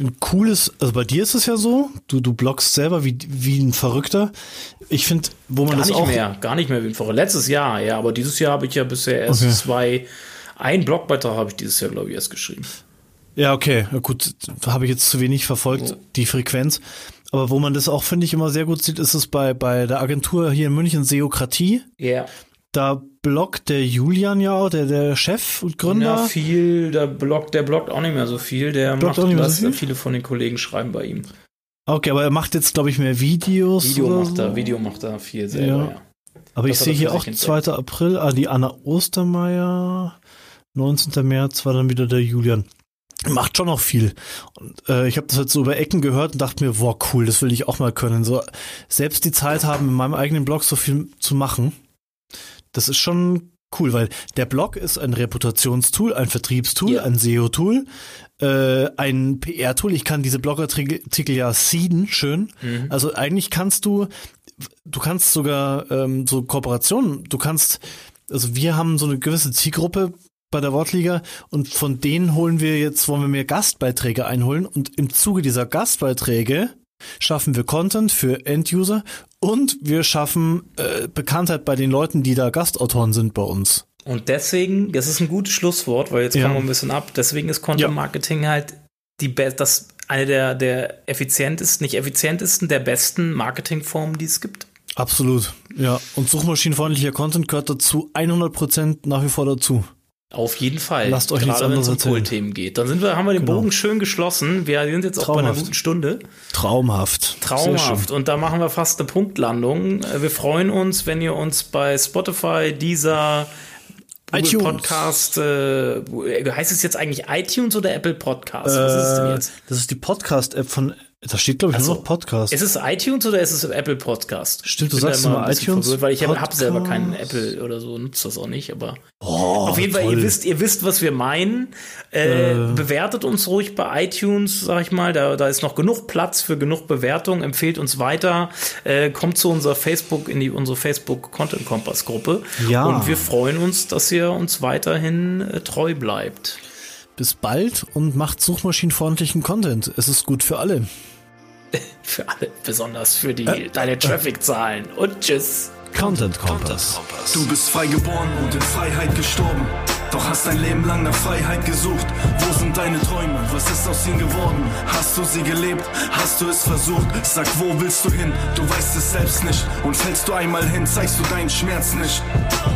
ein cooles, also bei dir ist es ja so, du, du bloggst selber wie, wie ein Verrückter. Ich finde, wo man gar das nicht auch... mehr, gar nicht mehr wie ein Verrückter. Letztes Jahr, ja, aber dieses Jahr habe ich ja bisher erst okay. zwei, ein Blogbeitrag habe ich dieses Jahr, glaube ich, erst geschrieben. Ja, okay, gut, habe ich jetzt zu wenig verfolgt, oh. die Frequenz. Aber wo man das auch, finde ich, immer sehr gut sieht, ist es bei, bei der Agentur hier in München, Seokratie. Ja. Yeah da bloggt der Julian ja auch, der, der Chef und Gründer. Ja, viel, der bloggt, der bloggt auch nicht mehr so viel. Der bloggt macht auch nicht mehr so viel? viele von den Kollegen schreiben bei ihm. Okay, aber er macht jetzt, glaube ich, mehr Videos. Video macht so. er, Video macht er viel selber, ja. ja. Aber das ich sehe hier auch 2. April, ah, die Anna Ostermeier, 19. März war dann wieder der Julian. Macht schon noch viel. Und, äh, ich habe das jetzt so über Ecken gehört und dachte mir, boah, cool, das will ich auch mal können. So selbst die Zeit haben, in meinem eigenen Blog so viel zu machen. Das ist schon cool, weil der Blog ist ein Reputationstool, ein Vertriebstool, ja. ein SEO-Tool, äh, ein PR-Tool. Ich kann diese Blogartikel ja seeden, schön. Mhm. Also eigentlich kannst du, du kannst sogar ähm, so Kooperationen, du kannst, also wir haben so eine gewisse Zielgruppe bei der Wortliga und von denen holen wir jetzt, wollen wir mehr Gastbeiträge einholen und im Zuge dieser Gastbeiträge schaffen wir Content für End-User und wir schaffen äh, Bekanntheit bei den Leuten, die da Gastautoren sind bei uns. Und deswegen, das ist ein gutes Schlusswort, weil jetzt ja. kommen wir ein bisschen ab. Deswegen ist Content Marketing ja. halt die das eine der, der effizientesten, nicht effizientesten, der besten Marketingformen, die es gibt. Absolut, ja. Und suchmaschinenfreundlicher Content gehört dazu 100% nach wie vor dazu. Auf jeden Fall. Lasst euch nichts anderes wenn es um Themen geht. Dann sind wir, haben wir den genau. Bogen schön geschlossen. Wir sind jetzt auch bei einer guten Stunde. Traumhaft. Traumhaft. Und da machen wir fast eine Punktlandung. Wir freuen uns, wenn ihr uns bei Spotify, dieser iTunes. Podcast, äh, heißt es jetzt eigentlich iTunes oder Apple Podcast? Was äh, ist es denn jetzt? Das ist die Podcast-App von da steht, glaube ich, also, nur noch Podcast. Ist es iTunes oder ist es Apple Podcast? Stimmt, du sagst immer iTunes. Verwirrt, weil ich habe hab selber keinen Apple oder so, nutze das auch nicht, aber oh, auf jeden toll. Fall, ihr wisst, ihr wisst, was wir meinen. Äh, äh. Bewertet uns ruhig bei iTunes, sag ich mal. Da, da ist noch genug Platz für genug Bewertung. Empfehlt uns weiter. Äh, kommt zu unserer Facebook, in die, unsere Facebook Content Kompass Gruppe. Ja. Und wir freuen uns, dass ihr uns weiterhin äh, treu bleibt. Bis bald und macht suchmaschinenfreundlichen Content. Es ist gut für alle. für alle, besonders für die, äh, deine Traffic-Zahlen. Und tschüss. Content Kompass. Du bist frei geboren und in Freiheit gestorben. Doch hast dein Leben lang nach Freiheit gesucht. Wo sind deine Träume? Was ist aus ihnen geworden? Hast du sie gelebt? Hast du es versucht? Sag, wo willst du hin? Du weißt es selbst nicht. Und fällst du einmal hin, zeigst du deinen Schmerz nicht.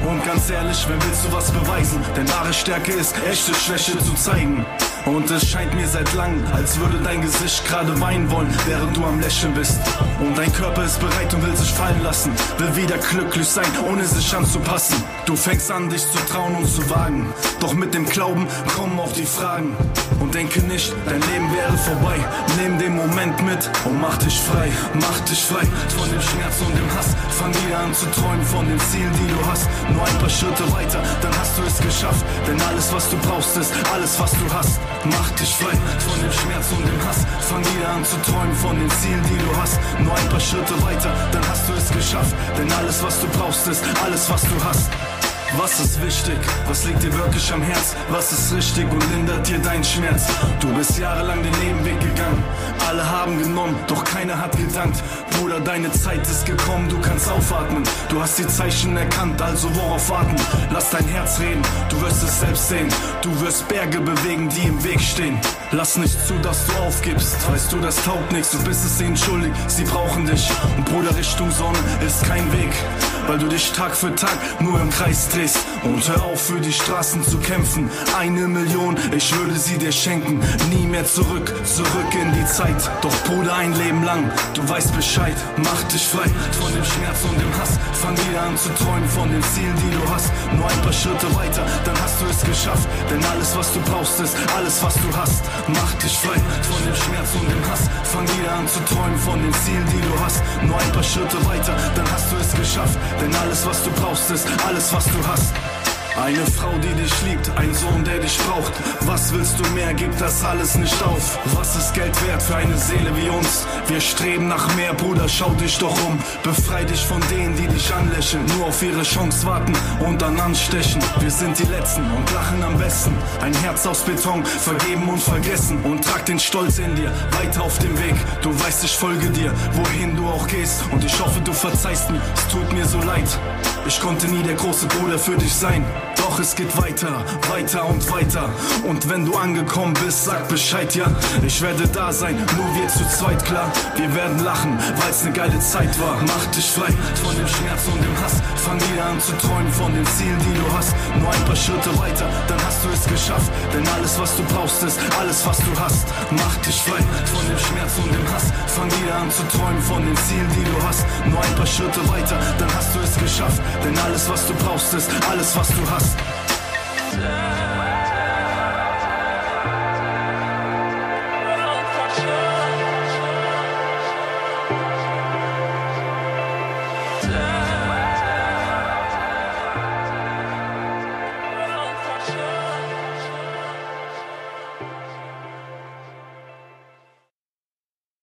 Und ganz ehrlich, wem willst du was beweisen? Denn wahre Stärke ist, echte Schwäche zu zeigen. Und es scheint mir seit langem, als würde dein Gesicht gerade weinen wollen, während du am Lächeln bist. Und dein Körper ist bereit und will sich fallen lassen, will wieder glücklich sein, ohne sich anzupassen. Du fängst an, dich zu trauen und zu wagen. Doch mit dem Glauben kommen auch die Fragen. Und denke nicht, dein Leben wäre vorbei. Nimm den Moment mit und mach dich frei. Mach dich frei von dem Schmerz und dem Hass. Fang wieder an zu träumen von den Zielen, die du hast. Nur ein paar Schritte weiter, dann hast du es geschafft. Denn alles, was du brauchst, ist alles, was du hast. Mach dich frei von dem Schmerz und dem Hass. Fang wieder an zu träumen von den Zielen, die du hast. Nur ein paar Schritte weiter, dann hast du es geschafft. Denn alles, was du brauchst, ist alles, was du hast. Was ist wichtig? Was liegt dir wirklich am Herz? Was ist richtig und lindert dir deinen Schmerz? Du bist jahrelang den Nebenweg gegangen. Alle haben genommen, doch keiner hat gedankt. Bruder, deine Zeit ist gekommen, du kannst aufatmen. Du hast die Zeichen erkannt, also worauf warten? Lass dein Herz reden, du wirst es selbst sehen. Du wirst Berge bewegen, die im Weg stehen. Lass nicht zu, dass du aufgibst. Weißt du, das taugt nichts, du bist es ihnen schuldig. Sie brauchen dich. Und Bruder, Richtung Sonne ist kein Weg weil du dich Tag für Tag nur im Kreis drehst. Und hör auf für die Straßen zu kämpfen. Eine Million, ich würde sie dir schenken. Nie mehr zurück, zurück in die Zeit. Doch Bruder, ein Leben lang, du weißt Bescheid. Mach dich frei von dem Schmerz und dem Hass. Fang wieder an zu träumen von den Zielen, die du hast. Nur ein paar Schritte weiter, dann hast du es geschafft. Denn alles, was du brauchst, ist alles, was du hast. Mach dich frei von dem Schmerz und dem Hass. Fang wieder an zu träumen von den Zielen, die du hast. Nur ein paar Schritte weiter, dann hast du es geschafft. Denn alles, was du brauchst, ist alles, was du hast. Eine Frau, die dich liebt, ein Sohn, der dich braucht. Was willst du mehr? Gib das alles nicht auf. Was ist Geld wert für eine Seele wie uns? Wir streben nach mehr, Bruder, schau dich doch um. Befrei dich von denen, die dich anlächeln, nur auf ihre Chance warten und dann anstechen. Wir sind die Letzten und lachen am besten. Ein Herz aus Beton, vergeben und vergessen. Und trag den Stolz in dir, weiter auf dem Weg. Du weißt, ich folge dir, wohin du auch gehst. Und ich hoffe, du verzeihst mir, es tut mir so leid. Ich konnte nie der große Bruder für dich sein. Doch es geht weiter, weiter und weiter. Und wenn du angekommen bist, sag Bescheid, ja. Ich werde da sein, nur wir zu zweit, klar. Wir werden lachen, weil's ne geile Zeit war. Mach dich frei von dem Schmerz und dem Hass. Fang wieder an zu träumen von den Zielen, die du hast. Nur ein paar Schritte weiter, dann hast du es geschafft. Denn alles, was du brauchst, ist alles, was du hast. Mach dich frei von dem Schmerz und dem Hass. Fang wieder an zu träumen von den Zielen, die du hast. Nur ein paar Schritte weiter, dann hast du es geschafft. Denn alles, was du brauchst, ist alles, was du hast.